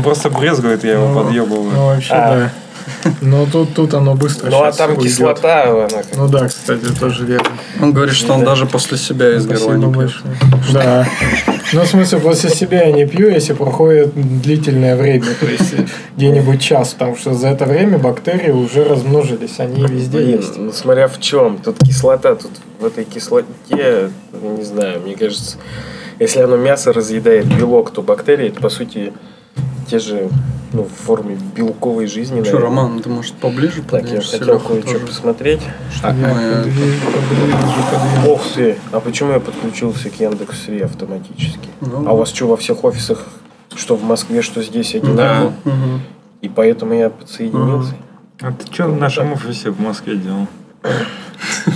он просто брезгует, я его Ну, подъебываю. Ну, вообще, А. да. Но тут, тут оно быстро Ну а там уйдет. кислота, она как- Ну да, кстати, тоже верно. Он говорит, что он даже после себя из горла не пьет. Да. Ну, в смысле, после себя я не пью, если проходит длительное время, то есть где-нибудь час, потому что за это время бактерии уже размножились, они везде Блин, есть. ну смотря в чем. Тут кислота, тут в этой кислоте, ну, не знаю, мне кажется, если оно мясо разъедает белок, то бактерии, это по сути те же, ну, в форме белковой жизни. Что, наверное. Роман, ты, может, поближе Так, я хотел кое-что посмотреть. Я мы- подвижу, подвижу, подвижу. Ох ты, а почему я подключился к Яндекс.Ри автоматически? Ну, А у вас что, во всех офисах, что в Москве, что здесь одинаково? Мгм. И поэтому я подсоединился? А ты что в нашем офисе в Москве делал?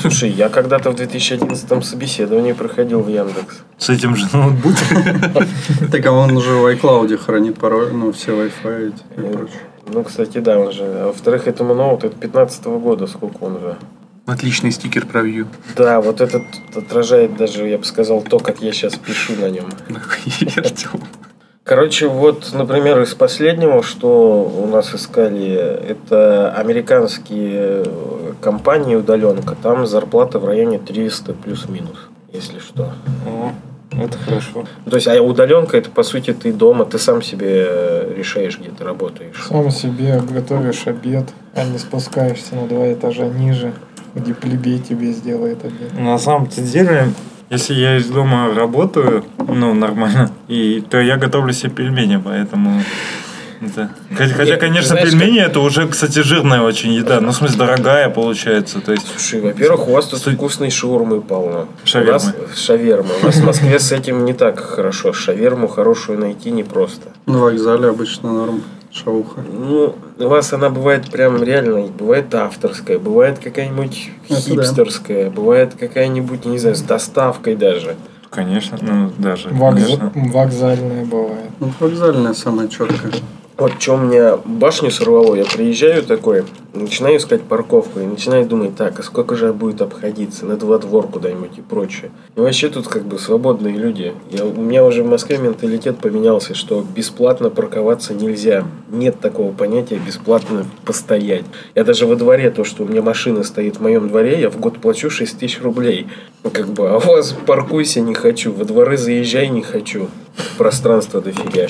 Слушай, я когда-то в 2011 собеседовании проходил в Яндекс. С этим же ноутбуком? Так, а он уже в iCloud хранит пароль, ну, все Wi-Fi и прочее. Ну, кстати, да, он же. А во-вторых, этому ноут, это 15 года, сколько он уже. Отличный стикер про Vue. Да, вот этот отражает даже, я бы сказал, то, как я сейчас пишу на нем. Артем. Короче, вот, например, из последнего, что у нас искали, это американские э, компании удаленка. Там зарплата в районе 300 плюс-минус, если что. Это хорошо. То есть, а удаленка это по сути ты дома, ты сам себе э, решаешь, где ты работаешь. Сам себе готовишь обед, а не спускаешься на два этажа ниже, где плебей тебе сделает обед. На самом-то деле, если я из дома работаю, ну, нормально, и, то я готовлю себе пельмени, поэтому... это- Хотя, конечно, знаешь, пельмени это уже, кстати, жирная очень еда. Ну, в смысле, дорогая получается. То есть, Слушай, во-первых, у вас тут вкусной шаурмы полно. Шавермы. У нас шаверма. У нас в Москве с этим не так хорошо. Шаверму хорошую найти непросто. На вокзале обычно норм. Шауха. Ну, у вас она бывает прям реально, бывает авторская, бывает какая-нибудь Это да. хипстерская, бывает какая-нибудь, не знаю, с доставкой даже. конечно, ну, даже, Вокз- конечно. Вокзальная бывает. Ну, вокзальная самая четкая. Вот что меня башню сорвало, я приезжаю такой, начинаю искать парковку и начинаю думать, так, а сколько же будет обходиться, надо во двор куда-нибудь и прочее. И вообще тут как бы свободные люди. Я, у меня уже в Москве менталитет поменялся, что бесплатно парковаться нельзя. Нет такого понятия бесплатно постоять. Я даже во дворе, то, что у меня машина стоит в моем дворе, я в год плачу 6 тысяч рублей. Ну, Как бы, а у вас паркуйся не хочу, во дворы заезжай не хочу. Пространство дофига.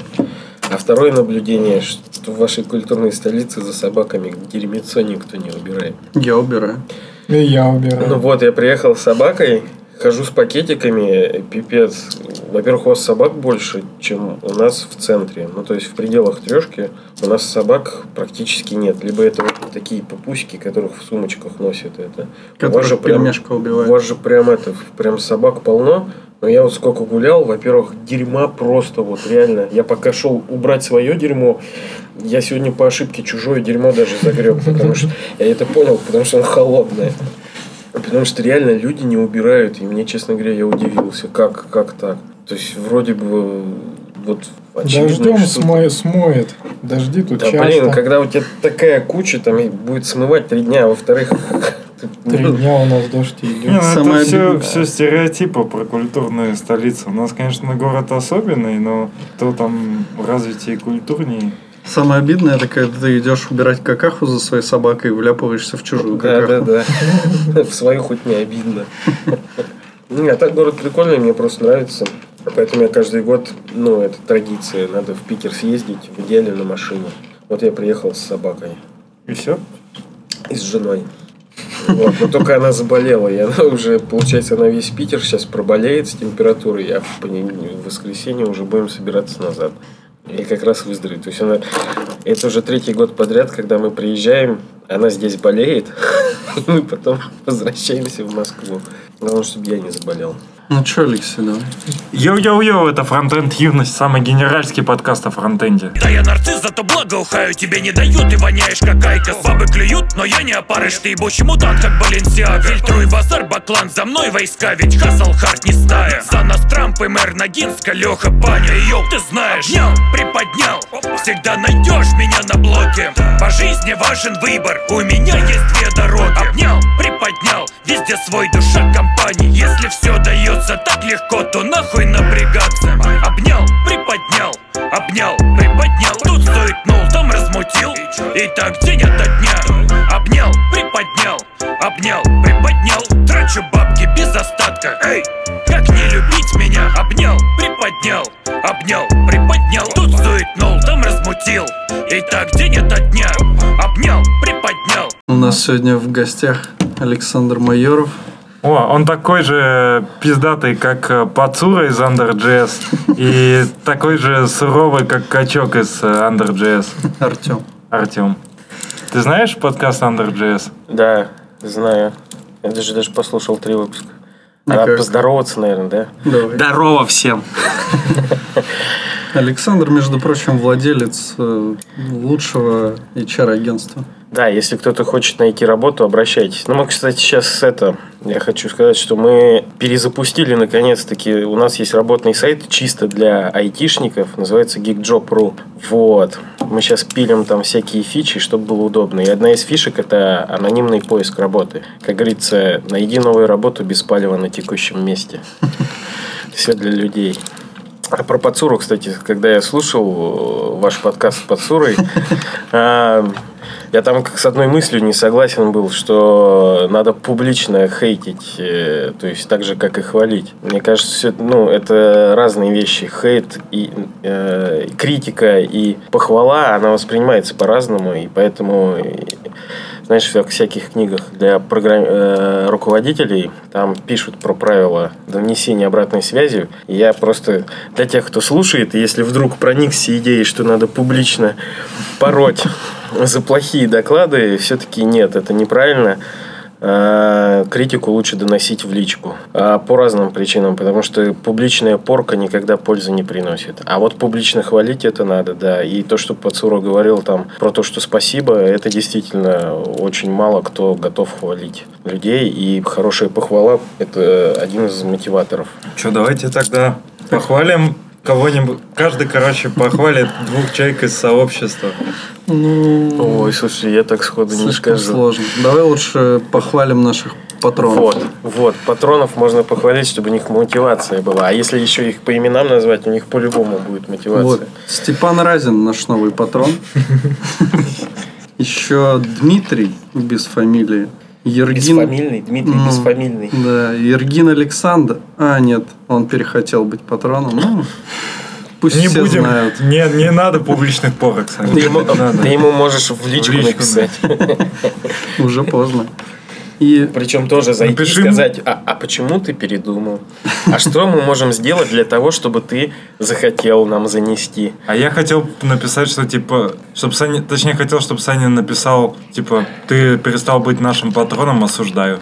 А второе наблюдение, что в вашей культурной столице за собаками дерьмецо никто не убирает. Я убираю. И я убираю. Ну вот, я приехал с собакой, хожу с пакетиками, пипец. Во-первых, у вас собак больше, чем у нас в центре. Ну, то есть, в пределах трешки у нас собак практически нет. Либо это вот такие пупусики, которых в сумочках носят это. У вас же Которых прям- пельмешка У убивает. вас же прям это, прям собак полно. Я вот сколько гулял, во-первых, дерьма просто вот реально. Я пока шел убрать свое дерьмо, я сегодня по ошибке чужое дерьмо даже загреб, потому что я это понял, потому что оно холодное. Потому что реально люди не убирают, и мне, честно говоря, я удивился, как, как так. То есть вроде бы вот Дождем смоет, смоет. Дожди тут Да часто. блин, когда у тебя такая куча, там будет смывать три дня, а во-вторых, Три дня у нас дождь Не, идет. ну, Самое это все, все стереотипы про культурные столицы. У нас, конечно, город особенный, но кто там развитие культурнее. Самое обидное, это когда ты идешь убирать какаху за своей собакой и вляпываешься в чужую Да, да, какаху. да. В свою хоть не обидно. Не, а так город прикольный, мне просто нравится. Поэтому я каждый год, ну, это традиция, надо в Питер съездить, в идеале на машине. Вот я приехал с собакой И все. и с женой. Вот, только она заболела, и она уже, получается, она весь Питер сейчас проболеет с температурой, а в, в воскресенье уже будем собираться назад. И как раз выздороветь. То есть она... Это уже третий год подряд, когда мы приезжаем, она здесь болеет, и мы потом возвращаемся в Москву. Главное, чтобы я не заболел. Ну что, Алексей, давай. Йоу-йоу-йоу, это Фронтенд Юность, самый генеральский подкаст о фронтенде. Да я нарцисс, зато благоухаю Тебе не дают, ты воняешь как IQOS Бабы клюют, но я не опарыш Ты ебучий мутант, как Баленсиага Фильтруй базар, баклан, за мной войска Ведь hustle hard не стая. За нас Трамп и мэр Ногинска, Леха Баня Йоу, ты знаешь, Няу, приподнял. Всегда найдешь меня на блоке. По жизни важен выбор У меня есть две дороги. Обнял, приподнял Везде свой душа компании. Если все дается так легко, то нахуй напрягаться. Обнял, приподнял Обнял, приподнял. Тут И так день ото дня. Обнял, приподнял, обнял, приподнял. Трачу бабки без остатка, эй! Как не любить меня? Обнял, приподнял, обнял, приподнял. Тут суетнул, там размутил. И так день ото дня. Обнял, приподнял. У нас сегодня в гостях Александр Майоров. О, он такой же пиздатый, как э, Пацура из Under.js и такой же суровый, как Качок из э, Under.js. Артем. Артем. Ты знаешь подкаст Under.js? Да, знаю. Я даже, даже послушал три выпуска. Ну Надо поздороваться, наверное, да? Давай. Здорово всем. Александр, между прочим, владелец э, лучшего HR-агентства. Да, если кто-то хочет найти работу, обращайтесь. Ну, мы, кстати, сейчас это... Я хочу сказать, что мы перезапустили, наконец-таки, у нас есть работный сайт чисто для айтишников, называется geekjob.ru. Вот. Мы сейчас пилим там всякие фичи, чтобы было удобно. И одна из фишек – это анонимный поиск работы. Как говорится, найди новую работу без палева на текущем месте. Все для людей. А про Пацуру, кстати, когда я слушал э, ваш подкаст с Пацурой, а, я там как с одной мыслью не согласен был, что надо публично хейтить, э, то есть так же, как и хвалить. Мне кажется, всё- ну, это разные вещи. Хейт и э, критика и похвала, она воспринимается по-разному, и поэтому знаешь, в всяких книгах для программ- э, руководителей там пишут про правила донесения обратной связи. И я просто для тех, кто слушает, если вдруг проникся идеей, что надо публично пороть за плохие доклады, все-таки нет, это неправильно. Э, Критику лучше доносить в личку. А По разным причинам, потому что публичная порка никогда пользы не приносит. А вот публично хвалить это надо, да. И то, что Пацуро говорил там про то, что спасибо, это действительно очень мало кто готов хвалить людей. И хорошая похвала – это один из мотиваторов. Что, давайте тогда похвалим кого-нибудь. Каждый, короче, похвалит двух человек из сообщества. Ну, Ой, слушай, я так сходу не скажу. сложно. Давай лучше похвалим наших патронов. Вот, вот, патронов можно похвалить, чтобы у них мотивация была. А если еще их по именам назвать, у них по-любому будет мотивация. Вот. Степан Разин, наш новый патрон. Еще Дмитрий, без фамилии. Ергин... Бесфамильный, Дмитрий Ну, Бесфамильный. Да, Ергин Александр. А, нет, он перехотел быть патроном. Ну, пусть Не все будем. знают. Не, не надо публичных порок, Саня. Ты ему, Не надо. ты ему можешь в личку, В личку, написать. Уже поздно. И Причем тоже зайти Напиши и сказать, а, а почему ты передумал? А что мы можем сделать для того, чтобы ты захотел нам занести? А я хотел написать, что типа, чтобы Саня, точнее хотел, чтобы Саня написал, типа, ты перестал быть нашим патроном, осуждаю.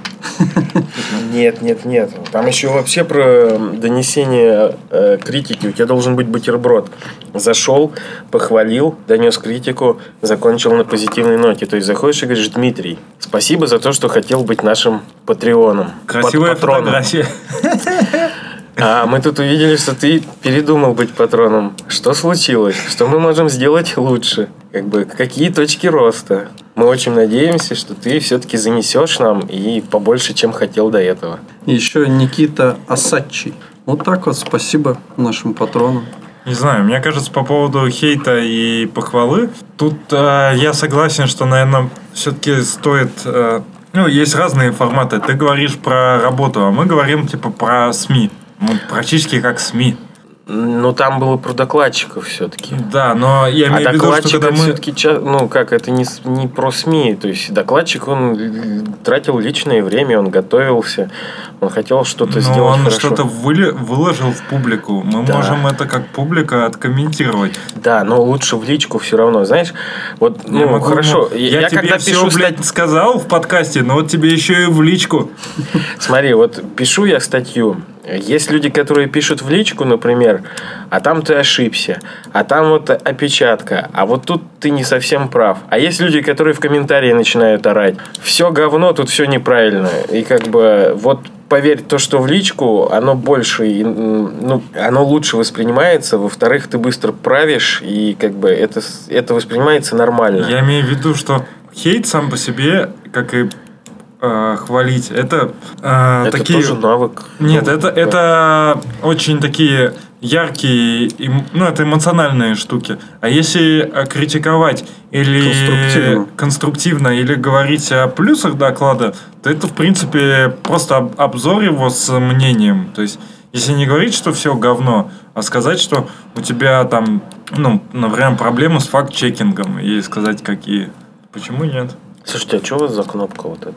Нет, нет, нет. Там еще вообще про донесение э, критики. У тебя должен быть бутерброд. Зашел, похвалил, донес критику, закончил на позитивной ноте. То есть заходишь и говоришь, Дмитрий, спасибо за то, что хотел быть нашим патреоном. Красивая пат- патроном». фотография. А мы тут увидели, что ты передумал быть патроном. Что случилось? Что мы можем сделать лучше? Как бы, какие точки роста? Мы очень надеемся, что ты все-таки занесешь нам и побольше, чем хотел до этого. еще Никита Асачи. Вот так вот, спасибо нашим патронам. Не знаю, мне кажется, по поводу хейта и похвалы, тут э, я согласен, что, наверное, все-таки стоит... э, ну, есть разные форматы. Ты говоришь про работу, а мы говорим, типа, про СМИ. Мы практически как СМИ. Но там было про докладчиков все-таки. Да, но я А имею в виду, что когда мы... все-таки, ну как, это не, не про СМИ. То есть докладчик, он л- тратил личное время, он готовился, он хотел что-то Но сделать Ну, он хорошо. что-то выли- выложил в публику. Мы Да. можем это как публика откомментировать. Да, но лучше в личку все равно, знаешь. Вот, Я ну, могу, хорошо. ну, Я, Я, тебе когда все, пишу блядь, стать- сказал в подкасте, но вот тебе еще и в личку. Смотри, вот пишу я статью. Есть люди, которые пишут в личку, например, а там ты ошибся, а там вот опечатка, а вот тут ты не совсем прав. А есть люди, которые в комментарии начинают орать. Все говно, тут все неправильно. И как бы вот поверь, то, что в личку, оно больше, ну, оно лучше воспринимается. Во-вторых, ты быстро правишь, и как бы это, это воспринимается нормально. Я имею в виду, что хейт сам по себе, как и э, хвалить, это э, это такие... тоже навык. Нет, Ну, это, да. это очень такие яркие, эм- ну, это эмоциональные штуки. А если э, критиковать или Конструктивно. конструктивно, или говорить о плюсах доклада, то это, в принципе, просто об- обзор его с мнением. То есть, если не говорить, что все говно, а сказать, что у тебя там, ну, например, проблемы с факт-чекингом, и сказать, какие. Почему нет? Слушайте, а что у вас за кнопка вот эта?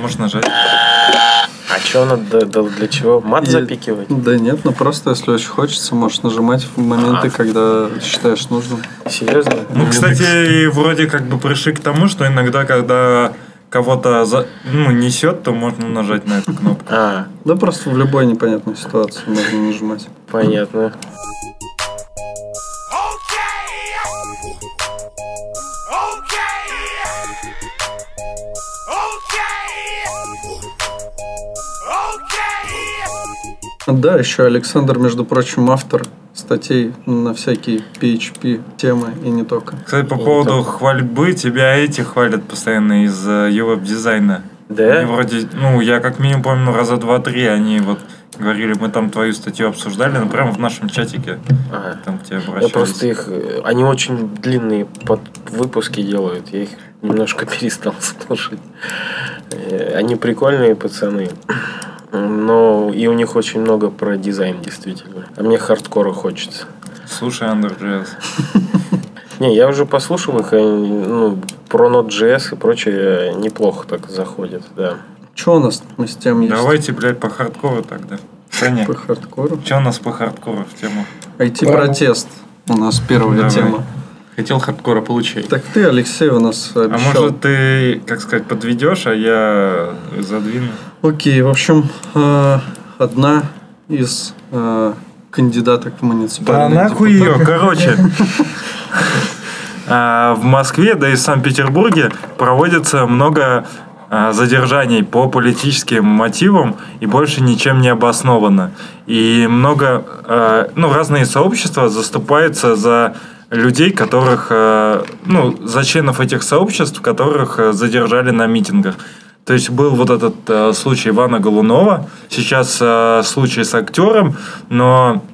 Можно нажать. А что да для чего? Мат И- запикивать? Да нет, ну просто если очень хочется, можешь нажимать в моменты, А. когда считаешь нужным. Серьезно? Ну, кстати, вроде как бы пришли к тому, что иногда, когда кого-то за- ну, несет, то можно нажать на эту кнопку. А, Да просто в любой непонятной ситуации можно нажимать. понятно. Да, еще Александр, между прочим, автор статей на всякие PHP темы и не только. Кстати, по И поводу только. хвальбы, тебя эти хвалят постоянно из UWeb дизайна. Да? Они вроде, ну, я как минимум помню, раза два-три они вот говорили, мы там твою статью обсуждали, ну, прямо в нашем чатике, Ага. там к тебе Я обращались. просто их... э, Они очень длинные под выпуски делают. Я их немножко перестал слушать. Э, Они прикольные пацаны. Но и у них очень много про дизайн, действительно. А мне хардкора хочется. Слушай, Under.js. Не, я уже послушал их, ну, про Node.js и прочее неплохо так заходят, да. Что у нас мы с тем есть? Давайте, блядь, по хардкору тогда. Саня, По хардкору. что у нас по хардкору в тему? IT-протест. У нас первая Давай. тема. Хотел хардкора, получай. Так ты, Алексей, у нас А обещал. может ты, как сказать, подведешь, а я задвину? Окей, в общем, э, одна из э, кандидаток в Да муниципальные нахуй депутаты. ее, короче. А, В Москве, да и в Санкт-Петербурге проводится много а, задержаний по политическим мотивам и больше ничем не обосновано. И много, а, ну, разные сообщества заступаются за людей, которых, ну, за членов этих сообществ, которых задержали на митингах. То есть был вот этот э, случай Ивана Голунова, сейчас э, случай с актером, но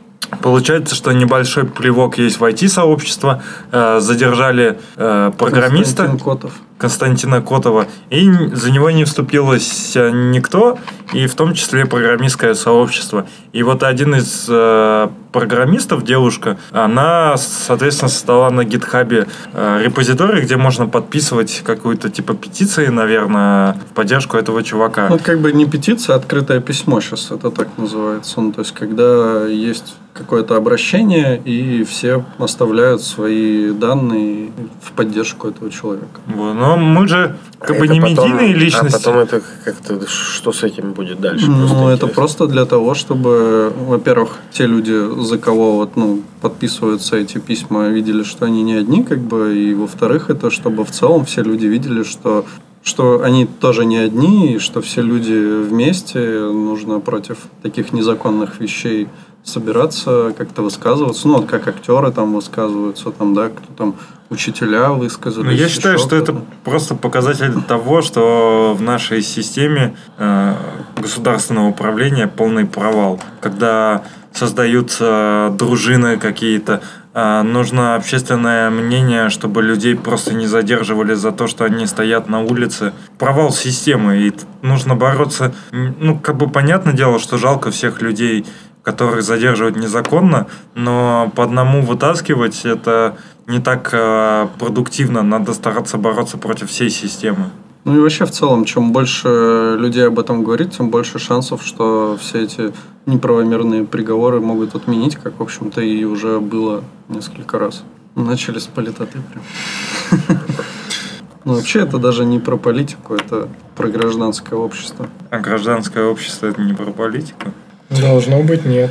получается, что небольшой плевок есть в IT-сообщество, э, задержали э, программиста. Константин Котов. Константина Котова, и за него не вступилось никто, и в том числе программистское сообщество. И вот один из э, программистов, девушка, она, соответственно, создала на гитхабе э, репозиторий, где можно подписывать какую-то типа петиции, наверное, в поддержку этого чувака. Ну, как бы не петиция, а открытое письмо сейчас это так называется. Ну, то есть, когда есть какое-то обращение, и все оставляют свои данные в поддержку этого человека. Вот. Но мы же как бы Это не потом- медийные личности. А потом это как-то... Что с этим будет дальше? Ну, это интересно. просто для того, чтобы, во-первых, те люди, за кого вот, ну, подписываются эти письма, видели, что они не одни, как бы, и во-вторых, это чтобы в целом все люди видели, что что они тоже не одни, и что все люди вместе, нужно против таких незаконных вещей собираться, как-то высказываться. Ну, вот как актеры там высказываются, там, да, кто там, учителя высказались. Ну, я считаю, что это просто показатель того, что в нашей системе э, государственного управления полный провал. Когда создаются дружины какие-то, э, нужно общественное мнение, чтобы людей просто не задерживали за то, что они стоят на улице. Провал системы, и нужно бороться. Ну, как бы понятное дело, что жалко всех людей, которых задерживают незаконно, но по одному вытаскивать это не так э, продуктивно. Надо стараться бороться против всей системы. Ну и вообще в целом, чем больше людей об этом говорит, тем больше шансов, что все эти неправомерные приговоры могут отменить, как, в общем-то, и уже было несколько раз. Начали с политоты прям. Ну, вообще, это даже не про политику, это про гражданское общество. А гражданское общество это не про политику. Должно быть нет.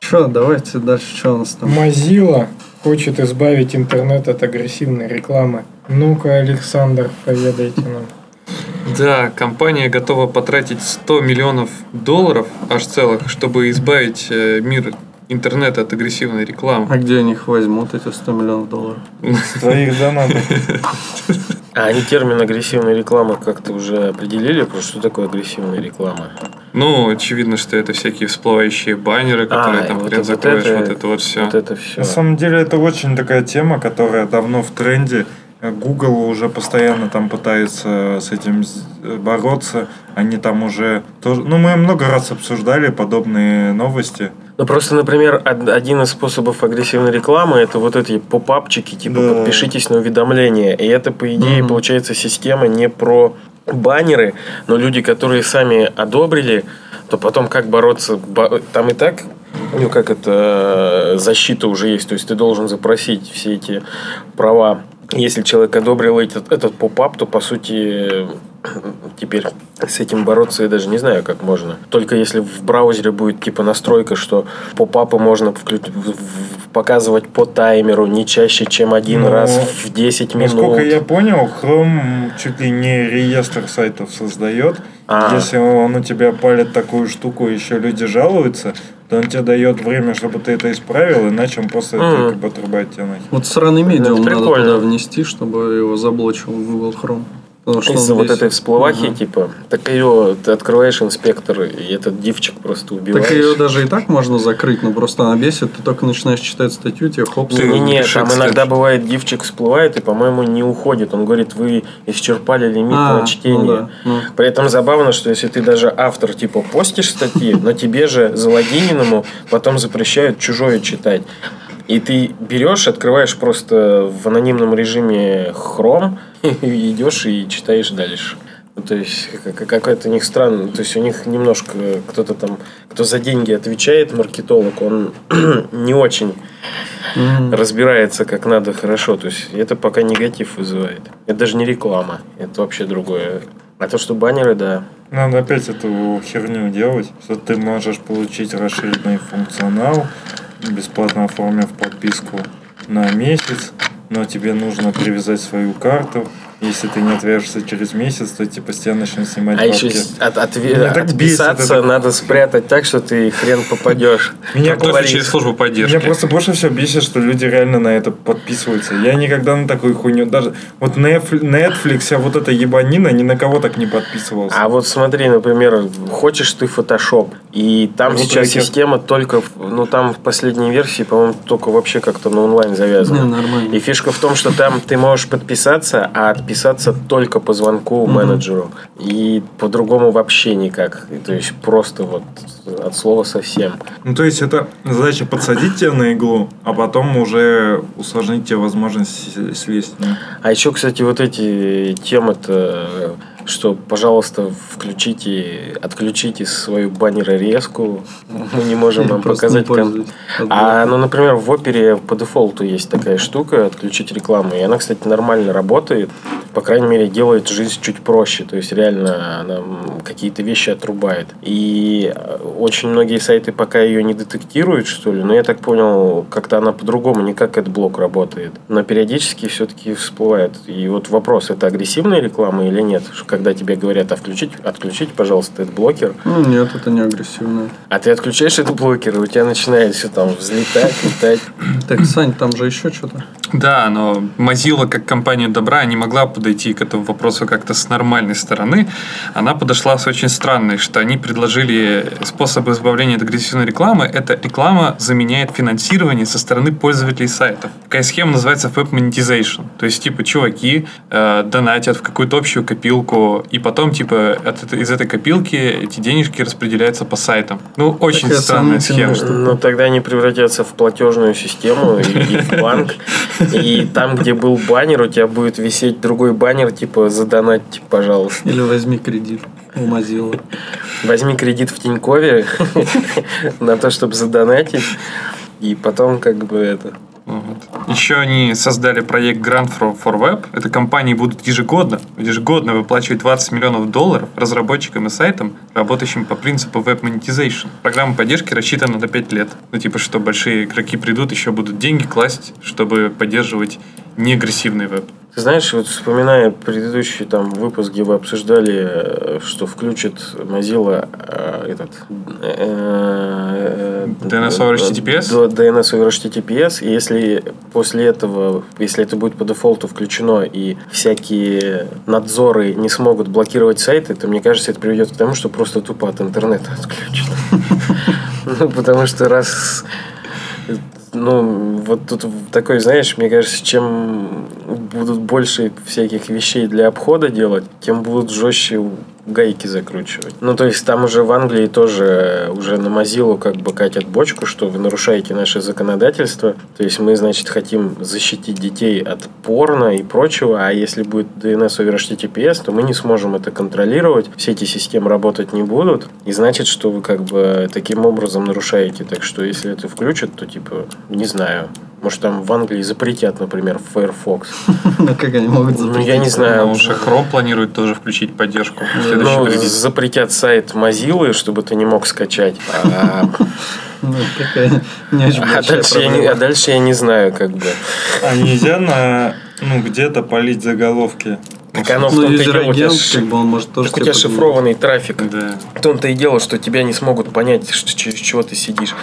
Че, давайте дальше, что у нас там? Mozilla хочет избавить интернет от агрессивной рекламы. Ну-ка, Александр, поведайте нам. Да, компания готова потратить 100 миллионов долларов, аж целых, чтобы избавить э, мир интернет от агрессивной рекламы. А где они их возьмут, эти 100 миллионов долларов? Твоих донатов. А они термин агрессивной рекламы как-то уже определили? Просто что такое агрессивная реклама? Ну, очевидно, что это всякие всплывающие баннеры, которые А, там вот хрен это- закроешь, вот вот это- это вот все. Вот это все. На самом деле это очень такая тема, которая давно в тренде. Google уже постоянно там пытается с этим с- бороться. Они там уже тоже... Ну, мы много раз обсуждали подобные новости. Ну, просто, например, од- один из способов агрессивной рекламы это вот эти попапчики, типа Да. подпишитесь на уведомления. И это, по идее, Мгм. получается система не про баннеры, но люди, которые сами одобрили, то потом как бороться? Бо- Там и так, ну, как это, э, защита уже есть. То есть ты должен запросить все эти права. Если человек одобрил этот, этот поп-ап, то, по сути, теперь с этим бороться я даже не знаю, как можно. Только если в браузере будет типа настройка, что поп-апы можно вклю- в- в- показывать по таймеру не чаще, чем один Ну, раз в 10 минут. Насколько я понял, Chrome чуть ли не реестр сайтов создает. А. Если он у тебя палит такую штуку, еще люди жалуются, то он тебе дает время, чтобы ты это исправил, иначе он просто это Мгм. как бы отрубает тебе нахер. Вот сраный медиум Это надо прикольно. туда внести, чтобы его заблочил Google Chrome. Потому что Из-за вот этой всплывахи, Ага. типа, так ее ты открываешь инспектор, и этот дивчик просто убиваешь. Так ее даже и так можно закрыть, но просто она бесит, ты только начинаешь читать статью, тебе хоп, Не, не, не, там иногда бывает дивчик всплывает и, по-моему, не уходит. Он говорит, вы исчерпали лимит А, на чтение. ну да, ну. При этом забавно, что если ты даже автор, типа, постишь статьи, но тебе же залогиненному потом запрещают чужое читать. И ты берешь, открываешь просто в анонимном режиме Chrome, и идешь и читаешь дальше. Ну, то есть, как- какой-то у них странно. То есть, у них немножко кто-то там, кто за деньги отвечает, маркетолог, он не очень Мгм. разбирается как надо хорошо. То есть это пока негатив вызывает. Это даже не реклама, это вообще другое. А то, что баннеры, да. Надо опять эту херню делать, что ты можешь получить расширенный функционал, бесплатно оформив подписку на месяц, но тебе нужно привязать свою карту. Если ты не отвяжешься через месяц, то тебе постоянно начнут снимать А бабки. еще от, так бесит отписаться это. надо спрятать так, что ты хрен попадешь. Меня говорит. через службу поддержки. Меня просто больше всего бесит, что люди реально на это подписываются. Я никогда на такую хуйню даже... Вот Netflix, Netflix, а вот эта ебанина, ни на кого так не подписывался. А вот смотри, например, хочешь ты Photoshop, и там Вот сейчас ракет. система только, ну там в последней версии, по-моему, только вообще как-то на онлайн Не, завязана. нормально. И фишка в том, что там ты можешь подписаться, а отписаться только по звонку менеджеру. И по-другому вообще никак. То есть просто вот от слова совсем. Ну, то есть, это задача подсадить тебя на иглу, а потом уже усложнить тебе возможность слезть. А еще, кстати, вот эти темы-то, что, пожалуйста, включите, отключите свою баннерорезку. Мы не можем вам показать. кон-. А, ну, например, в опере по дефолту есть такая штука отключить рекламу. И она, кстати, нормально работает. По крайней мере, делает жизнь чуть проще. То есть, реально, она какие-то вещи отрубает. И э, очень многие сайты пока ее не детектируют, что ли. Но я так понял, как-то она по-другому, не как блок работает. Но периодически все-таки всплывает. И вот вопрос, это агрессивная реклама или нет? Когда тебе говорят, а включить, отключить, пожалуйста, этот блокер. Ну, нет, это не агрессивно. А ты отключаешь этот блокер, и у тебя начинает все там взлетать, летать. Так, Сань, там же еще что-то. Да, но Mozilla как компания добра не могла подойти к этому вопросу как-то с нормальной стороны. Она подошла с очень странной, что они предложили способ избавления от агрессивной рекламы. Это реклама заменяет финансирование со стороны пользователей сайтов. Такая схема называется Web Monetization. То есть, типа, чуваки э, донатят в какую-то общую копилку, и потом, типа, от из этой копилки эти денежки распределяются по сайтам. Ну, очень Такая странная схема. штука. Ну, тогда они превратятся в платежную систему и, в банк. И там, где был баннер, у тебя будет висеть другой баннер, типа «Задонатьте, пожалуйста». Или возьми кредит у. Возьми кредит в Тинькове на то, чтобы задонатить. И потом как бы это... Еще они создали проект Grant for, for Web. Это компании будут ежегодно, ежегодно выплачивать 20 миллионов долларов разработчикам и сайтам, работающим по принципу Web Monetization. Программа поддержки рассчитана на 5 лет. Ну, типа, что большие игроки придут, еще будут деньги класть, чтобы поддерживать неагрессивный веб. Ты знаешь, вот вспоминая предыдущий там выпуск, где вы обсуждали, э, что включит Mozilla э, этот э, э, DNS over HTTPS? DNS over HTTPS, и если после этого, если это будет по дефолту включено, и всякие надзоры не смогут блокировать сайты, то мне кажется, это приведет к тому, что просто тупо от интернета отключат. Ну, потому что раз ну, вот тут такой, знаешь, мне кажется, чем будут больше всяких вещей для обхода делать, тем будут жестче гайки закручивать. Ну, то есть там уже в Англии тоже уже на Mozilla как бы катят бочку, что вы нарушаете наше законодательство. То есть мы, значит, хотим защитить детей от порно и прочего, а если будет DNS over HTTPS, то мы не сможем это контролировать, все эти системы работать не будут, и значит, что вы как бы таким образом нарушаете. Так что если это включат, то типа, не знаю, может там в Англии запретят, например, Firefox. Ну, как они могут Ну, запретить? я не знаю. Потому что Chrome планирует тоже включить поддержку. Ну, запретят сайт Mozilla, чтобы ты не мог скачать. А, Ну, такая не очень а большая дальше я не, проблема. а дальше я не знаю, как бы. А нельзя на, ну, где-то полить заголовки? Так оно в Ну, том-то и дело, у тебя user agent, ш- как бы он может тоже так у тебя шифрованный трафик. Да. В том-то и дело, что тебя не смогут понять, что, через чего ты сидишь.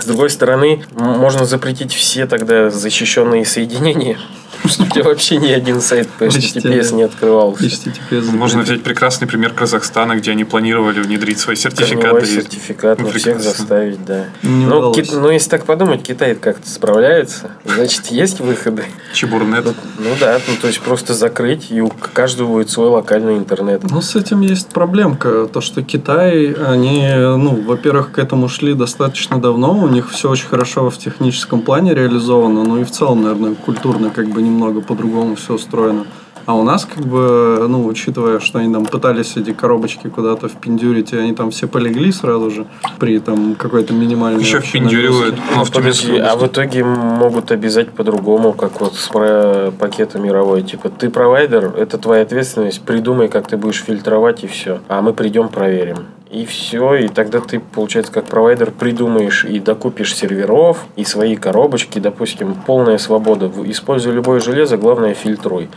С другой стороны, можно запретить все тогда защищенные соединения, у тебя вообще ни один сайт по HTTPS не открывался. HTTPS Можно взять прекрасный пример Казахстана, где они планировали внедрить свои сертификаты. сертификат на всех Прекрасно. заставить, да. Не Ну, удалось. Ки- ну, если так подумать, Китай как-то справляется. Значит, есть выходы. Чебурнет. Ну, ну да, ну то есть просто закрыть, и у каждого будет свой локальный интернет. Ну, с этим есть проблемка. То, что Китай, они, ну, во-первых, к этому шли достаточно давно. У них все очень хорошо в техническом плане реализовано. Ну и в целом, наверное, культурно как бы немного по-другому все устроено. А у нас, как бы, ну, учитывая, что они там пытались эти коробочки куда-то впендюрить, и они там все полегли сразу же при там какой-то минимальной Еще впендюривают. Ну, в Подожди, а в итоге могут обязать по-другому, как вот с про пакета мировой. Типа, ты провайдер, это твоя ответственность, придумай, как ты будешь фильтровать, и все. А мы придем, проверим. И все, и тогда ты, получается, как провайдер придумаешь и докупишь серверов, и свои коробочки, допустим, полная свобода. Используй любое железо, главное фильтруй.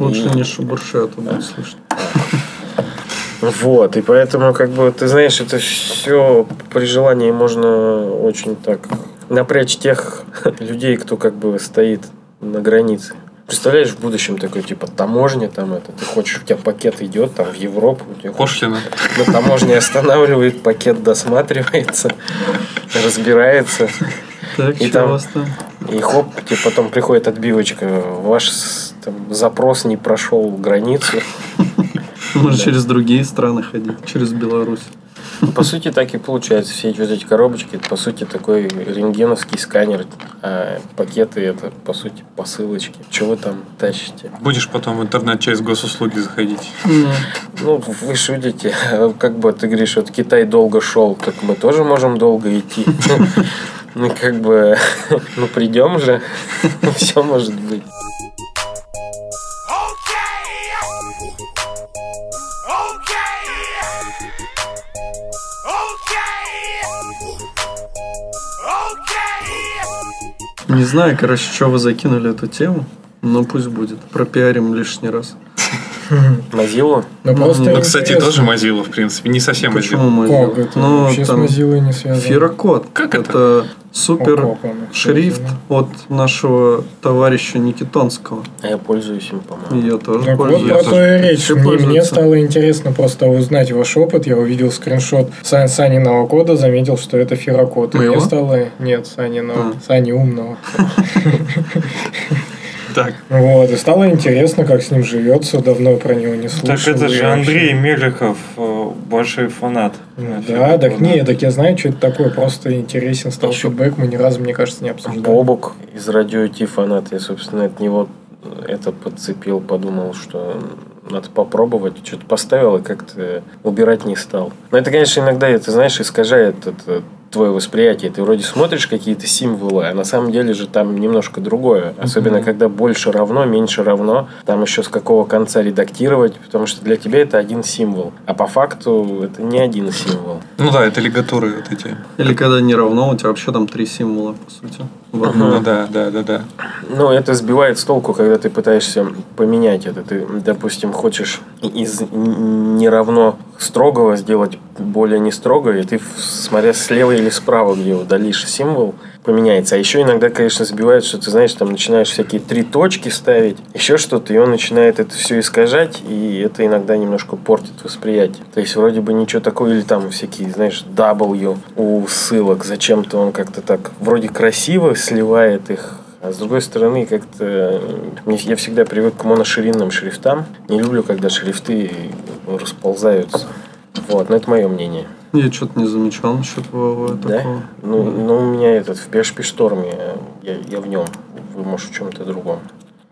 Лучше И- не шубурши, а то будет слышно. Вот, и поэтому, как бы, ты знаешь, это все при желании можно очень так напрячь тех людей, кто как бы стоит на границе. Представляешь, в будущем такой, типа, таможня там это, ты хочешь, у тебя пакет идет там в Европу, Пошлина. на таможне останавливает, пакет досматривается, разбирается, Так, И там- и хоп, тебе потом приходит отбивочка, ваш там, запрос не прошел границу. Может, через другие страны ходить, через Беларусь. По сути, так и получается. Все эти вот эти коробочки, это, по сути, такой рентгеновский сканер. А пакеты это, по сути, посылочки. Что вы там тащите? Будешь потом в интернет через госуслуги заходить. Ну, вы шутите. Как бы ты говоришь, вот Китай долго шел, так мы тоже можем долго идти. Ну, как бы, ну, придем же. Все может быть. Не знаю, короче, что вы закинули эту тему, но пусть будет. Пропиарим лишний раз. Mozilla? Ну, просто Ну, кстати, интересно. тоже Mozilla, в принципе. Не совсем Почему Mozilla. Как это? Ну, Вообще с там Mozilla не связано. Фирокод. Как это? супер О, как он, шрифт от нашего товарища Никитонского. А я пользуюсь им, по-моему. Я тоже Так вот пользуюсь. про то и речь. Мне, мне пользуются. стало интересно просто узнать ваш опыт. Я увидел скриншот Сань Саниного кода, заметил, что это фирокод. И Моего? мне стало... Нет, Саниного. А. Сани умного. Так, Вот. И стало интересно, как с ним живется. Давно про него не слышал. Так это же Андрей Мелехов, э, большой фанат. Да, так не, так я знаю, что это такое. Просто интересен стал Еще- фидбэк. Мы ни разу, мне кажется, не обсуждали. Бобок из радио Ти фанат. Я, собственно, от него это подцепил, подумал, что надо попробовать. Что-то поставил и как-то убирать не стал. Но это, конечно, иногда, это, знаешь, искажает это твое восприятие. Ты вроде смотришь какие-то символы, а на самом деле же там немножко другое. Особенно, когда больше равно, меньше равно. Там еще с какого конца редактировать, потому что для тебя это один символ. А по факту это не один символ. ну да, это лигатуры вот эти. Или когда не равно, у тебя вообще там три символа, по сути. Ну да, да, да, да. Ну, это сбивает с толку, когда ты пытаешься поменять это. Ты, допустим, хочешь из не равно строгого сделать более не строго, и ты, смотря слева или справа, где удалишь символ, поменяется. А еще иногда, конечно, сбивает, что ты знаешь, там начинаешь всякие три точки ставить, еще что-то, и он начинает это все искажать, и это иногда немножко портит восприятие. То есть вроде бы ничего такого, или там всякие, знаешь, W у ссылок, зачем-то он как-то так вроде красиво сливает их, а с другой стороны, как-то мне- я всегда привык к моноширинным шрифтам. Не люблю, когда шрифты расползаются. Вот, но это мое мнение. Я что-то не замечал насчет ВВ Да? такого. Ну, ну, у меня этот в PHP Storm, я, я в нем. Вы, может, в чем-то другом.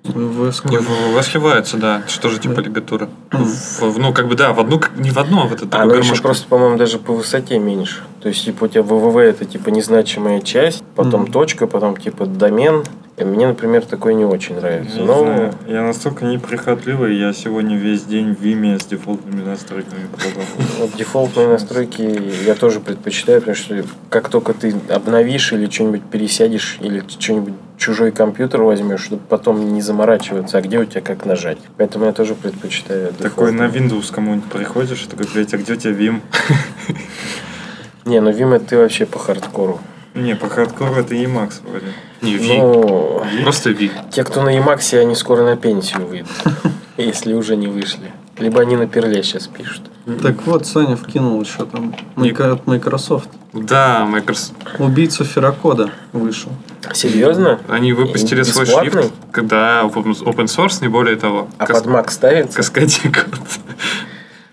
ВВ Не, сколько? в- в- сливается, да. Что же типа лигатура? В- в- Ну, как бы, да, в одну, не в одну, а в этот А оно еще просто, по-моему, даже по высоте меньше. То есть, типа, у тебя ВВВ это типа незначимая часть, потом Мгм. точка, потом типа домен. Мне, например, такое не очень нравится. Не Но знаю, я настолько неприхотливый, я сегодня весь день в Виме с дефолтными настройками пробовал. вот дефолтные настройки я тоже предпочитаю, потому что как только ты обновишь или что-нибудь пересядешь, или что-нибудь чужой компьютер возьмешь, чтобы потом не заморачиваться, а где у тебя как нажать. Поэтому я тоже предпочитаю Такой на. Windows кому-нибудь приходишь, и такой, блядь, а где у тебя Vim? Не, ну Vim это ты вообще по хардкору. Не, по хардкору это Emacs вроде. Не, Ви. Ну, Просто Ви. те, кто на Emacs, они скоро на пенсию выйдут. Если уже не вышли. Либо они на перле сейчас пишут. Так вот, Саня вкинул еще там Microsoft. Да, Microsoft. Убийца Ферокода вышел. Серьезно? Они выпустили И свой шрифт, когда open open source, не более того. А Кас- под Mac ставится? Каскадик.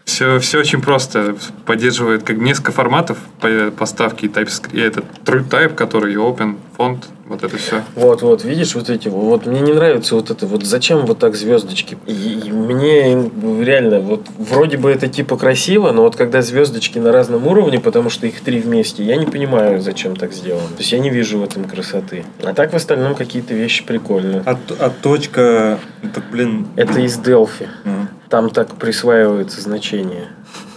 Все, все очень просто. Поддерживает как несколько форматов по- поставки и TypeScript. И этот True Type, который Open, фонд, вот это все. Вот, вот, видишь, вот эти, вот мне не нравится вот это, вот зачем вот так звездочки? И, и мне реально, вот вроде бы это типа красиво, но вот когда звездочки на разном уровне, потому что их три вместе, я не понимаю, зачем так сделано. То есть я не вижу в этом красоты. А так в остальном какие-то вещи прикольные. А, а точка, это, блин, Это из Delphi. ну, Там так присваиваются значения.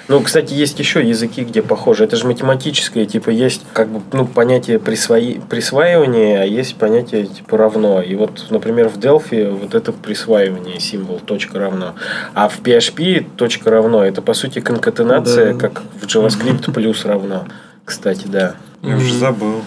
Ну, кстати, есть еще языки, где похоже. Это же математическое, типа есть как бы ну, понятие присвои... присваивания, а есть понятие типа равно. И вот, например, в Delphi вот это присваивание, символ точка равно. А в PHP точка равно это по сути конкатенация, Да. как в JavaScript плюс равно. Кстати, да. я уже забыл.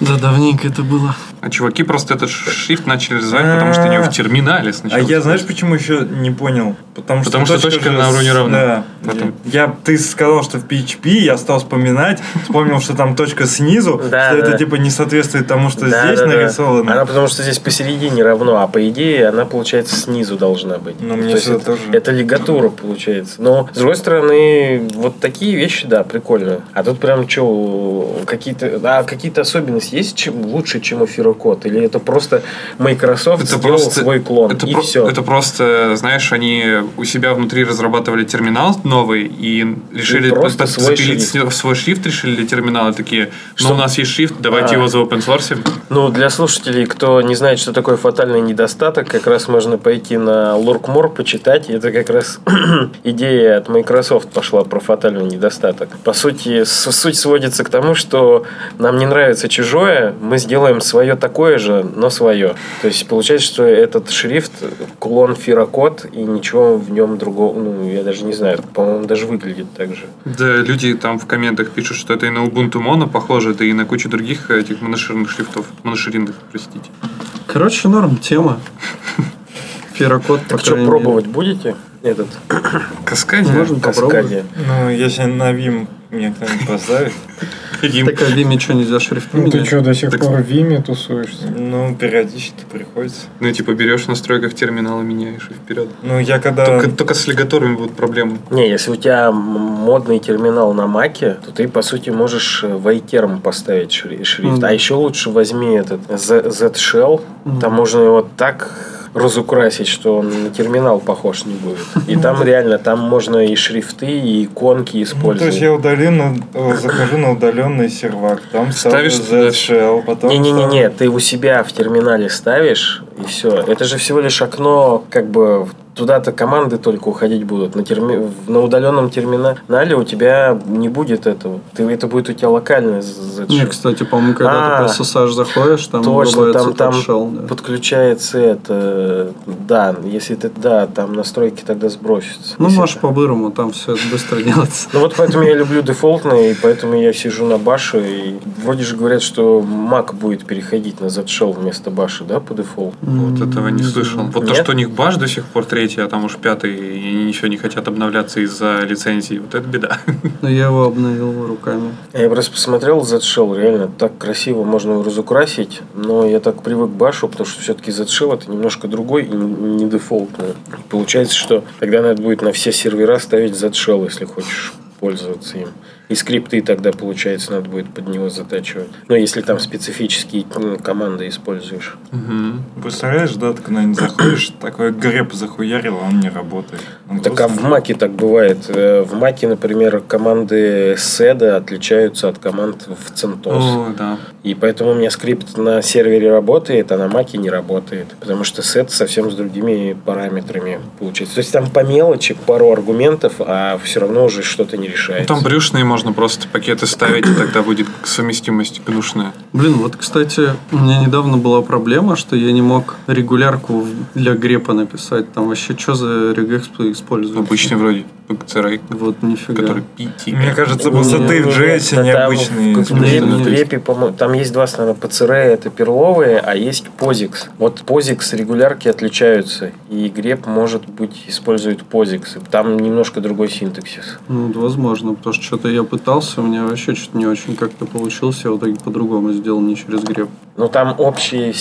Да, давненько это было. А чуваки просто этот шрифт начали развивать, потому что у него в терминале А сначала. я знаешь, почему еще не понял? Потому что, Потому что точка же на уровне равно. Да. Потом- Я, ты сказал, что в PHP, я стал вспоминать, вспомнил, что там точка снизу, что это типа не соответствует тому, что здесь нарисовано. Она потому что здесь посередине равно, а по идее она получается снизу должна быть. Ну, мне это, тоже. это лигатура получается. Но с другой стороны, вот такие вещи, да, прикольно. А тут прям что, какие-то, а какие-то особенности есть чем лучше, чем эфирокод? Или это просто Microsoft Это сделал просто- свой клон Это, и про- все? это просто, знаешь, они у себя внутри разрабатывали терминал новый и решили И просто свой запилить шрифт. свой шрифт, решили для терминала такие, ну Что- у нас есть шрифт, давайте А. его за open source. Ну, для слушателей, кто не знает, что такое фатальный недостаток, как раз можно пойти на Lurkmore, почитать. Это как раз идея от Microsoft пошла про фатальный недостаток. По сути, суть сводится к тому, что нам не нравится чужое, мы сделаем свое такое же, но свое. То есть получается, что этот шрифт клон Фирокод, и ничего в нем другого, ну, я даже не знаю, по-моему, даже выглядит так же. Да, люди там в комментах пишут, что это и на Ubuntu Mono похоже, это и на кучу других этих моноширных шрифтов. Моноширинных, простите. Короче, норм тема. Ферокод, Так что, мере. пробовать будете этот Каскаде? Можно попробовать. каскаде? Ну, если на Vim мне кто-нибудь поставит, Вим. Так, а Виме что, нельзя шрифты Ну, ты что, до сих Так- пор в Виме тусуешься? ну, периодически приходится. Ну, типа, берешь в настройках терминала, меняешь и вперед. Ну, я когда... Только, только с лигаторами будут проблемы. Не, если у тебя модный терминал на маке, то ты, по сути, можешь э, в iTerm поставить шри- шрифт. А еще лучше возьми этот Z-Shell. Там можно его так разукрасить, что он на терминал похож не будет. И там реально, там можно и шрифты, и иконки Ну, использовать. то есть я удаленно э, захожу на удаленный сервак, там Ставишь Z-Shell, потом Не-не-не, ты у себя в терминале ставишь, и все. Это же всего лишь окно, как бы туда-то команды только уходить будут. На, терми... на удаленном терминале у тебя не будет этого. Ты... Это будет у тебя локальный Z Не, кстати, по-моему, когда А, ты по SSH заходишь, там Точно, там, там TouchShell, да. подключается это. Да, если ты, да, там настройки тогда сбросятся. Ну, можешь это- по-бырому, там все быстро делается. Ну вот поэтому я люблю дефолтные, и поэтому я сижу на баше. И вроде же говорят, что Mac будет переходить на Z-Shell вместо баши, да, по дефолту. Вот этого не слышал. Вот то, что у них баш до сих пор третий, а там уж пятый, и они еще не хотят обновляться из-за лицензии, вот это беда. Но я его обновил руками. Я просто посмотрел Z-Shell, реально так красиво можно его разукрасить, но я так привык к башу, потому что все-таки Z-Shell это немножко другой и не не дефолтный. Получается, что тогда надо будет на все сервера ставить Z-Shell, если хочешь пользоваться им. И скрипты тогда, получается, надо будет под него затачивать. Но если там специфические м, команды используешь. Мгм. Представляешь, да, ты куда-нибудь заходишь, такой греб захуярил, а он не работает. Он Так а просто- в Маке так бывает. Э, В Маке, например, команды SEDA отличаются от команд в CentOS. О, да. И поэтому у меня скрипт на сервере работает, а на маке не работает. Потому что сет совсем с другими параметрами получается. То есть там по мелочи пару аргументов, а все равно уже что-то не Ну, решается. там брюшные можно просто пакеты ставить, и тогда будет совместимость гнушная. Блин, вот, кстати, у меня недавно была проблема, что я не мог регулярку для грепа написать. Там вообще что за регэкс используют? Обычный вроде PCRA, Вот нифига. который PT. Мне кажется, просто ты в JS необычный. в- там есть два основных PCR, это перловые, а есть POSIX. Вот POSIX регулярки отличаются, и греп, может быть, использует POSIX. Там немножко другой синтаксис. Ну, возможно, потому что что-то я пытался, у меня вообще что-то не очень как-то получилось, я в итоге по-другому сделал, не через греб. Ну, там общие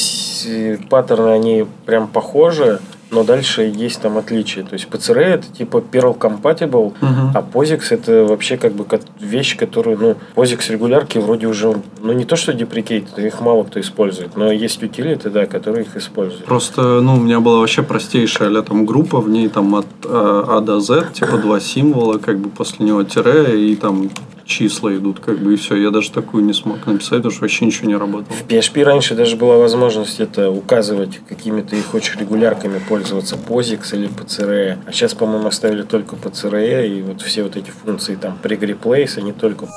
паттерны, они прям похожи, но дальше есть там отличия. То есть PCR это типа Perl compatible, Мгм. а POSIX это вообще как бы вещь, которую, ну, POSIX регулярки вроде уже, ну, не то что деприкейт, их мало кто использует, но есть утилиты, да, которые их используют. Просто, ну, у меня была вообще простейшая а там группа, в ней там от э, А до Z, типа два символа, как бы после него тире, и там числа идут, как бы, и все. Я даже такую не смог написать, потому что вообще ничего не работало. В PHP раньше даже была возможность это указывать, какими ты хочешь регулярками пользоваться, POSIX или PCRE. А сейчас, по-моему, оставили только PCRE, и вот все вот эти функции, там, pre-replace, они только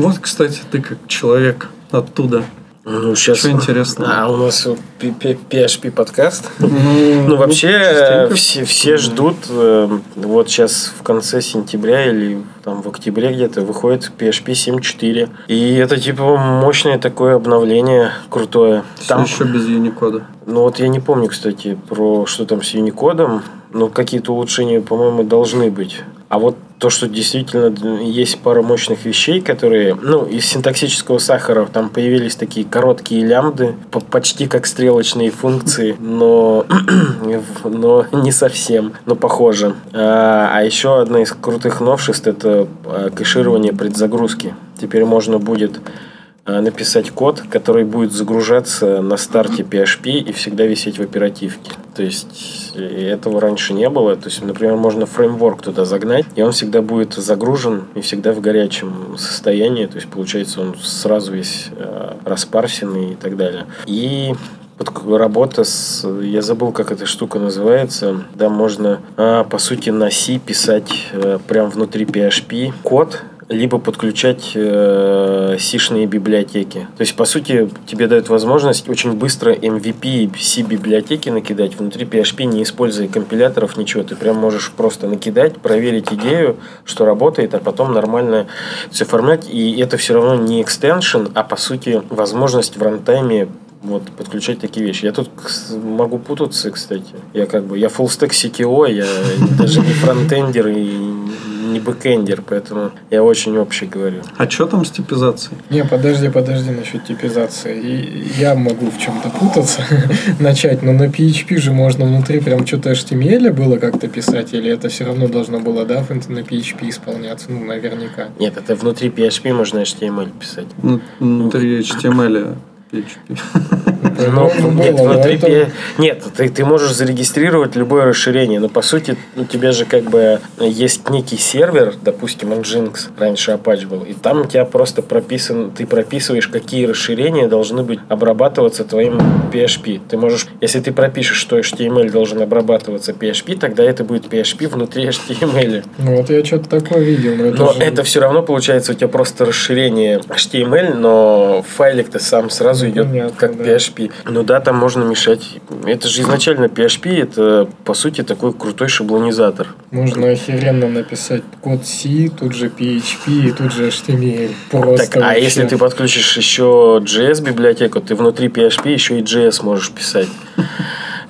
Вот, кстати, ты как человек оттуда. Ну, сейчас... Что интересного? А, у нас PHP подкаст. Ну, Ну, вообще, частенько. все, все ждут, э, вот сейчас в конце сентября или там в октябре где-то выходит PHP 7.4. И это типа мощное такое обновление, крутое. Все Там, еще без Unicode. ну вот я не помню, кстати, про что там с Unicode, но какие-то улучшения, по-моему, должны быть. А вот то, что действительно есть пара мощных вещей, которые, ну, из синтаксического сахара там появились такие короткие лямбды, по- почти как стрелочные функции, но, но не совсем, но похоже. А, а еще одна из крутых новшеств это а, кэширование предзагрузки. Теперь можно будет написать код, который будет загружаться на старте PHP и всегда висеть в оперативке. То есть э, этого раньше не было. То есть, например, можно фреймворк туда загнать, и он всегда будет загружен и всегда в горячем состоянии. То есть, получается, он сразу весь э, распарсенный и так далее. И работа с... Я забыл, как эта штука называется. Да, можно, а, по сути, на C писать э, прям внутри PHP код, либо подключать э, сишные библиотеки. То есть, по сути, тебе дают возможность очень быстро MVP и C-библиотеки накидать внутри PHP, не используя компиляторов, ничего. Ты прям можешь просто накидать, проверить идею, что работает, а потом нормально все оформлять. И это все равно не экстеншн, а, по сути, возможность в рантайме вот, подключать такие вещи. Я тут могу путаться, кстати. Я как бы, я full stack CTO, я даже не фронтендер и не бэкендер, поэтому я очень общий говорю. А что там с типизацией? Не, подожди, подожди насчет типизации. И я могу в чем-то путаться, начать, но на PHP же можно внутри прям что-то HTML было как-то писать, или это все равно должно было, да, на PHP исполняться, ну, наверняка. Нет, это внутри PHP можно HTML писать. Ну, Внутри HTML PHP. Но По-моему, нет, было, но внутри это- нет, ты, ты можешь зарегистрировать любое расширение, но по сути у тебя же как бы есть некий сервер, допустим, Nginx, раньше Apache был, и там у тебя просто прописан, ты прописываешь, какие расширения должны быть обрабатываться твоим PHP. Ты можешь, если ты пропишешь, что HTML должен обрабатываться PHP, тогда это будет PHP внутри HTML. Ну вот я что-то такое видел. Но это, Но же- это все равно получается у тебя просто расширение HTML, но файлик-то сам сразу Ну, идет понятно, как да. PHP. Ну да, там можно мешать. Это же изначально PHP, это по сути такой крутой шаблонизатор. Можно охеренно написать код C, тут же PHP и тут же HTML. Просто Так, а вообще. если ты подключишь еще JS библиотеку, ты внутри PHP еще и JS можешь писать.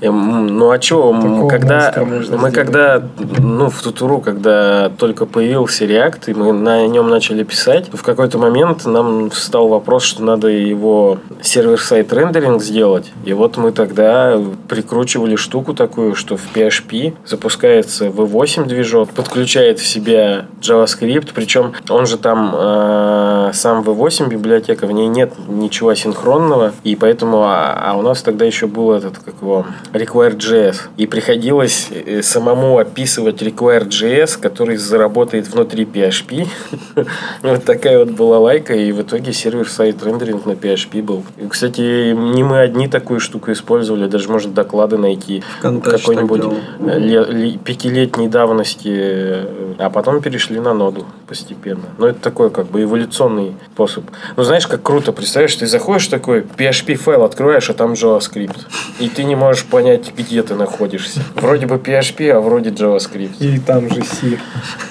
Эм, Ну а что, Такого когда мы сделать. когда ну в Тутуру, когда только появился React, и мы на нем начали писать, в какой-то момент нам встал вопрос, что надо его сервер-сайт рендеринг сделать. И вот мы тогда прикручивали штуку такую, что в PHP запускается V8 движок, подключает в себя JavaScript, причем он же там э, сам V8 библиотека, в ней нет ничего асинхронного, и поэтому, а, а у нас тогда еще был этот, как его, Require.js, и приходилось э, самому описывать Require.js, который заработает внутри PHP. Вот такая вот была лайка, и в итоге сервер-сайт рендеринг на PHP был. И, кстати, не мы одни такую штуку использовали, даже можно доклады найти какой-нибудь э, пятилетней давности, э, а потом перешли на ноду постепенно. Но это такой как бы эволюционный способ. Ну, знаешь, как круто, представляешь, ты заходишь такой, PHP-файл открываешь, а там JavaScript. И ты не можешь понять, где ты находишься. Вроде бы PHP, а вроде JavaScript. И там же C.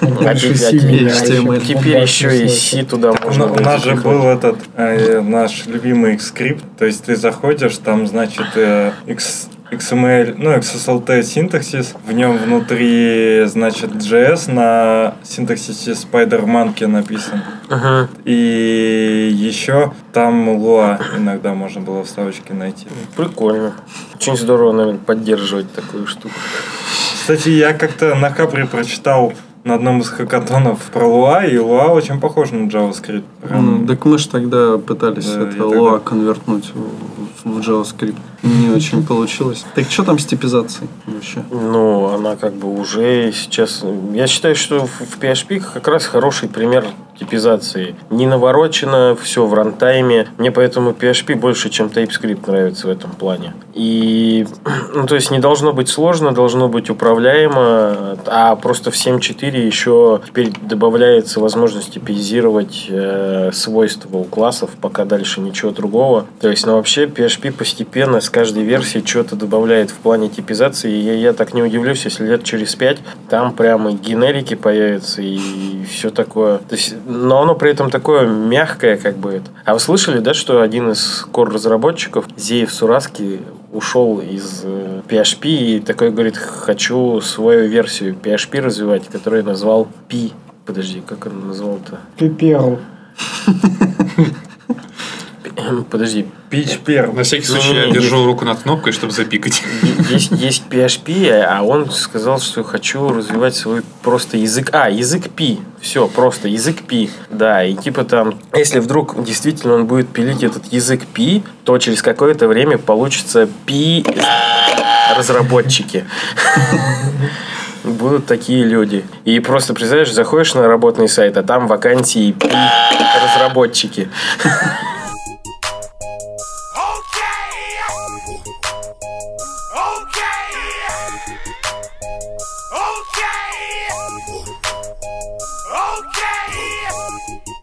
А дальше теперь- еще и. C туда можно у нас же был этот э, наш любимый скрипт, то есть ты заходишь, там значит э, X- XML, ну XSLT синтаксис, в нем внутри значит JS на синтаксисе Spider-Monkey написан. Мгм. И еще там Lua иногда можно было вставочки найти. Прикольно. Очень здорово, наверное, поддерживать такую штуку. Кстати, я как-то на Капре прочитал на одном из хакатонов про Lua, и Lua очень похож на JavaScript. Прям Ну, так мы же тогда пытались Да, это я тогда- Lua конвертнуть в, в JavaScript. Не очень получилось. Так что там с типизацией вообще? Ну, она как бы уже сейчас... Я считаю, что в PHP как раз хороший пример типизации. Не наворочено, все в рантайме. Мне поэтому PHP больше, чем TypeScript нравится в этом плане. И, ну, то есть не должно быть сложно, должно быть управляемо, а просто в 7.4 еще теперь добавляется возможность типизировать э, свойства у классов, пока дальше ничего другого. То есть, ну, вообще PHP постепенно с каждой версии что-то добавляет в плане типизации. И я, я так не удивлюсь, если лет через пять там прямо генерики появятся и все такое. То есть, но оно при этом такое мягкое, как бы это. А вы слышали, да, что один из кор-разработчиков, Зеев Сураски, ушел из э, PHP и такой говорит, хочу свою версию PHP развивать, которую я назвал P. Подожди, как он назвал-то? Пиперл. Подожди, PHP. На всякий случай я Не-не-не. держу руку над кнопкой, чтобы запикать. Есть, есть PHP, а он сказал, что хочу развивать свой просто язык. А, язык P. Все, просто язык P. Да, и типа там, если вдруг действительно он будет пилить этот язык P, то через какое-то время получится P разработчики. Будут такие люди. И просто, представляешь, заходишь на работный сайт, а там вакансии разработчики.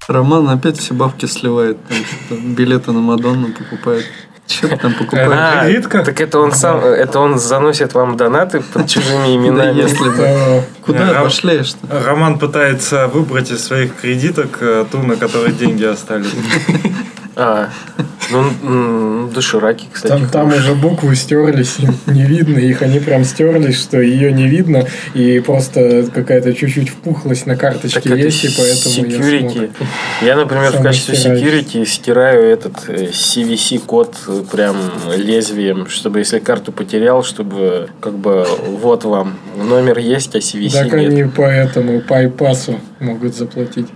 Роман опять все бабки сливает. Там что-то билеты на Мадонну покупает. Что ты там покупаешь? А, кредитка? так это он сам, это он заносит вам донаты под чужими Да именами. если бы. Да. Куда Ром- пошлешь-то? Роман пытается выбрать из своих кредиток э, ту, на которой деньги остались. А, ну, м, дошираки, кстати. Там, там уже буквы стерлись, не видно их, они прям стерлись, что ее не видно, и просто какая-то чуть-чуть впухлость на карточке Так есть, и поэтому я security. смог. Я, например, в Сам качестве стирать. security стираю этот э, CVC-код прям лезвием, чтобы если карту потерял, чтобы как бы вот вам номер есть, а CVC Так нет. они по этому, по айпасу могут заплатить.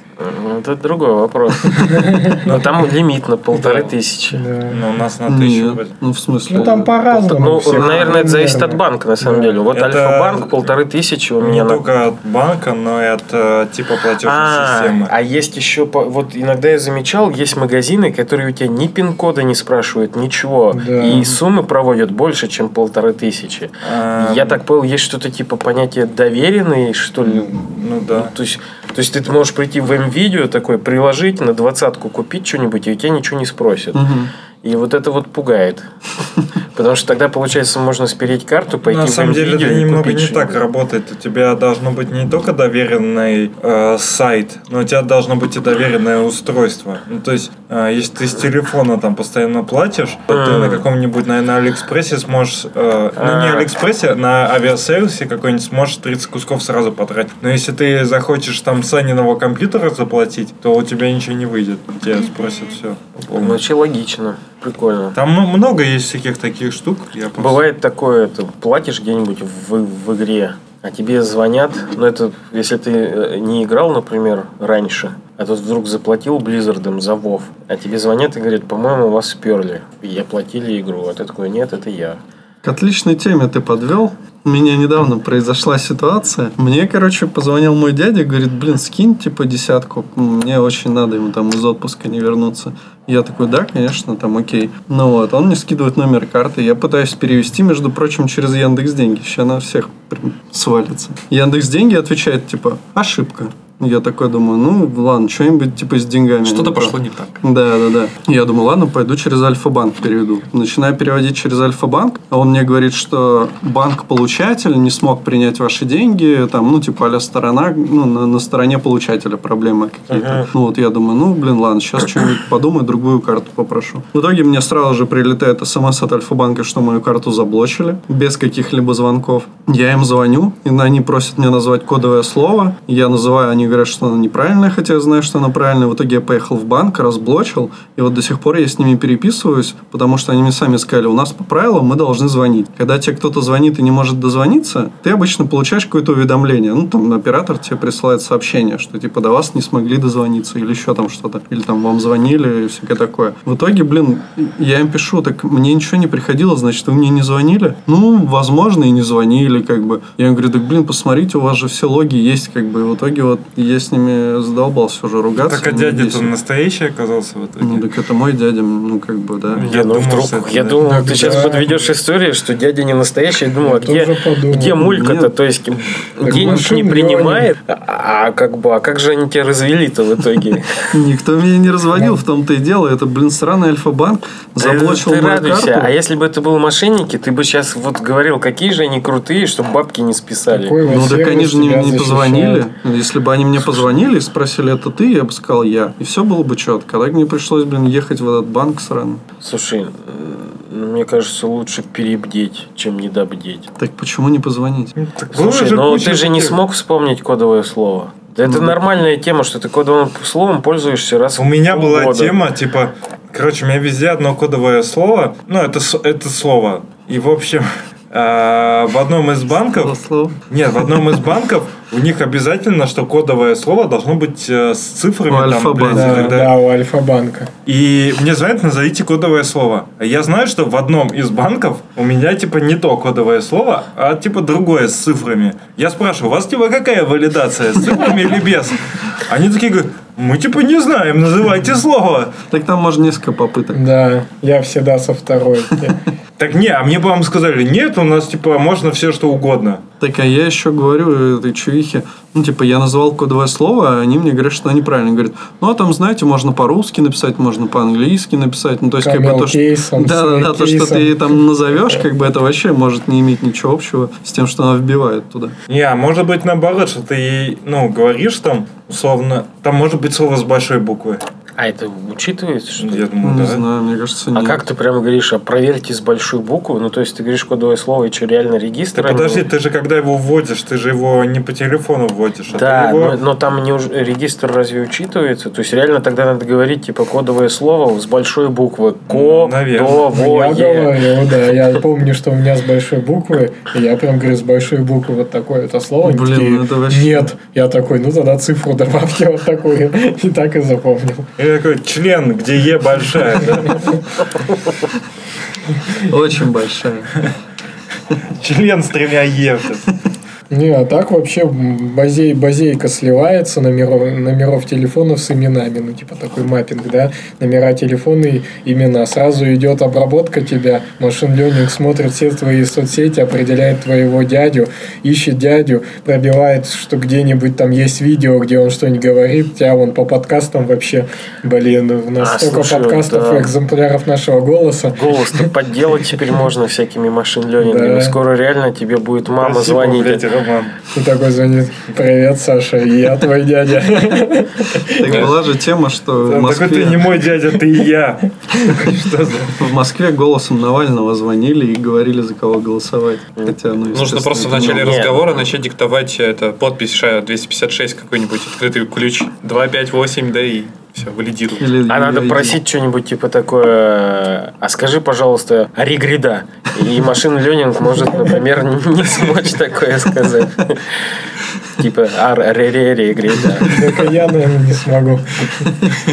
Ну, Это другой вопрос. Но там лимит на полторы тысячи. Да. Ну, у нас на тысячу. Ну в смысле... Ну там по-разному. Ну, наверное, это зависит от банка, на самом деле. Вот Альфа-банк полторы тысячи у Не меня на только от банка, но и от э, типа платежной А, системы. а есть еще, по- вот иногда я замечал, есть магазины, которые у тебя ни пин-кода не спрашивают, ничего. Да. И суммы проводят больше, чем полторы тысячи. А, Я так понял, есть что-то типа понятия доверенный, что ли? Ну да. То есть, то есть ты можешь прийти в М-видео такой, приложить, на двадцатку купить что-нибудь, и у тебя ничего не спросят. Мгм. И вот это вот пугает. Потому что тогда, получается, можно спереть карту, пойти На самом деле это немного не так работает. У тебя должно быть не только доверенный э, сайт, но у тебя должно быть и доверенное устройство. Ну, то есть, э, если ты с телефона там постоянно платишь, то ты на каком-нибудь, наверное, Алиэкспрессе сможешь, э, ну не. Алиэкспрессе, на авиасервисе какой-нибудь сможешь 30 кусков сразу потратить. Но если ты захочешь там с Аниного компьютера заплатить, то у тебя ничего не выйдет. Тебя спросят все. Ну, вообще логично. Прикольно. Там много есть всяких таких штук. Я просто- Бывает такое, ты платишь где-нибудь в, в игре, а тебе звонят, ну это если ты э, не играл, например, раньше, а тут вдруг заплатил Близзардом за Вов, а тебе звонят и говорят, по-моему, вас сперли, и оплатили игру, а ты такой, нет, это я. К отличной теме ты подвел. У меня недавно произошла ситуация. Мне, короче, позвонил мой дядя, говорит, блин, скинь, типа, десятку. Мне очень надо ему там из отпуска не вернуться. Я такой, да, конечно, там, окей. Ну вот, он мне скидывает номер карты. Я пытаюсь перевести, между прочим, через Яндекс Деньги. Сейчас на всех прям свалится. Яндекс Деньги отвечает, типа, ошибка. Я такой думаю, ну ладно, что-нибудь типа с деньгами. Что-то не пошло не так. Да, да, да. Я думаю, ладно, пойду через Альфа-банк переведу. Начинаю переводить через Альфа-банк, а он мне говорит, что банк-получатель не смог принять ваши деньги, там, ну, типа, а сторона, ну, на, на стороне получателя проблемы какие-то. Ну, вот я думаю, ну, блин, ладно, сейчас что-нибудь подумаю, другую карту попрошу. В итоге мне сразу же прилетает смс от Альфа-банка, что мою карту заблочили, без каких-либо звонков. Я им звоню, и они просят меня назвать кодовое слово. Я называю, они говорят, что оно неправильное, хотя я знаю, что оно правильное. В итоге я поехал в банк, разблочил, и вот до сих пор я с ними переписываюсь, потому что они мне сами сказали, у нас по правилам мы должны звонить. Когда тебе кто-то звонит и не может дозвониться, ты обычно получаешь какое-то уведомление. Ну, там оператор тебе присылает сообщение, что типа до вас не смогли дозвониться или еще там что-то. Или там вам звонили и всякое такое. В итоге, блин, я им пишу, так мне ничего не приходило, значит, вы мне не звонили? Ну, возможно, и не звонили, как бы. Я им говорю, так, блин, посмотрите, у вас же все логи есть, как бы. И в итоге вот я с ними задолбался уже ругаться. Так а дядя-то бесит. настоящий оказался в итоге. Ну, так это мой дядя, ну, как бы, да. Я ну, думал, вдруг, я да. думал, Да, ты сейчас да. подведешь историю, что дядя не настоящий. Я думал, Я а где, тоже подумал. где мулька-то? Нет. То есть Так денег не принимает, а, а как бы, а как же они тебя развели-то в итоге? Никто меня не разводил, в том-то и дело. Это, блин, сраный Альфа-банк заблочил мою радуйся. А если бы это был мошенники, ты бы сейчас вот говорил, какие же они крутые, чтобы бабки не списали. Ну, так они же не, позвонили. Если бы они мне позвонили и спросили, это ты, я бы сказал, я. И все было бы четко. А так мне пришлось, блин, ехать в этот банк сраный. Слушай, м, мне кажется, лучше перебдеть, чем недобдеть. Так почему не позвонить? Так было Слушай, же ну ты же не смог вспомнить кодовое слово. Да это Ну, нормальная тема, что ты кодовым словом пользуешься раз У в меня была полгода. тема, типа, короче, у меня везде одно кодовое слово. Ну, это, это слово. И, в общем, э, в одном из банков... слово? Нет, в одном из банков у них обязательно, что кодовое слово должно быть э, с цифрами. У там, Альфа-банка. Да, да, у Альфа-банка. И мне звонят, назовите кодовое слово. А я знаю, что в одном из банков у меня типа не то кодовое слово, а типа другое с цифрами. Я спрашиваю, у вас типа какая валидация, с цифрами или без? Они такие говорят, мы типа не знаем, называйте слово. Так там можно несколько попыток. Да, я всегда со второй. Так не, а мне бы вам сказали, нет, у нас типа можно все что угодно. Так, а я еще говорю этой чувихе, ну, типа, я назвал кодовое слово, а они мне говорят, что неправильно. Говорят, ну, а там, знаете, можно по-русски написать, можно по-английски написать. Ну, то есть, как бы то, что... Да, да, да, то, что ты там назовешь, как бы это вообще может не иметь ничего общего с тем, что она вбивает туда. Не, а может быть наоборот, что ты ей, ну, говоришь там, условно, там может быть слово с большой буквы. А это учитывается, что ли? Я думаю, Не да. знаю, мне кажется, А нет. как ты прям говоришь, а проверьте с большой буквы? Ну, то есть ты говоришь кодовое слово, и что, реально регистр? А не- подожди, ты же когда его вводишь, ты же его не по телефону вводишь, а Да, ты его... но, но там не уж- регистр разве учитывается? То есть реально тогда надо говорить типа кодовое слово с большой буквы. Ко, Наверно. до, Ну, я говорю, да, я помню, что у меня с большой буквы, и я прям говорю, с большой буквы вот такое это слово. Блин, ну это вообще- Нет. Я такой, ну тогда цифру добавьте вот такую. И так и запомнил. И такой член, где Е большая, да? Очень большая. Член с тремя Е. Не, а так вообще базей, базейка сливается номеров, номеров телефонов с именами. Ну, типа такой маппинг, да? Номера телефона и имена. Сразу идет обработка тебя. Машин ленинг смотрит все твои соцсети, определяет твоего дядю, ищет дядю, пробивает, что где-нибудь там есть видео, где он что-нибудь говорит. Тебя вон по подкастам вообще, блин, у нас А, столько слушай, подкастов да. и экземпляров нашего голоса. Голос-то подделать теперь можно всякими машин ленингами. Да. Скоро реально тебе будет мама звонить. Роман. И такой звонит, привет, Саша, я твой дядя. Так была же тема, что в Такой Москве, ты не мой дядя, ты и я. Что за... в Москве голосом Навального звонили и говорили, за кого голосовать. Хотя, ну, Нужно просто в начале разговора начать диктовать это подпись ша 256 какой-нибудь открытый ключ 258, да и все, валидируй. Или- А надо или- просить что-нибудь типа такое, а скажи, пожалуйста, регрида. И машин ленинг может, например, не смочь такое сказать. Типа, а ре ре регрида. Только я, наверное, не смогу.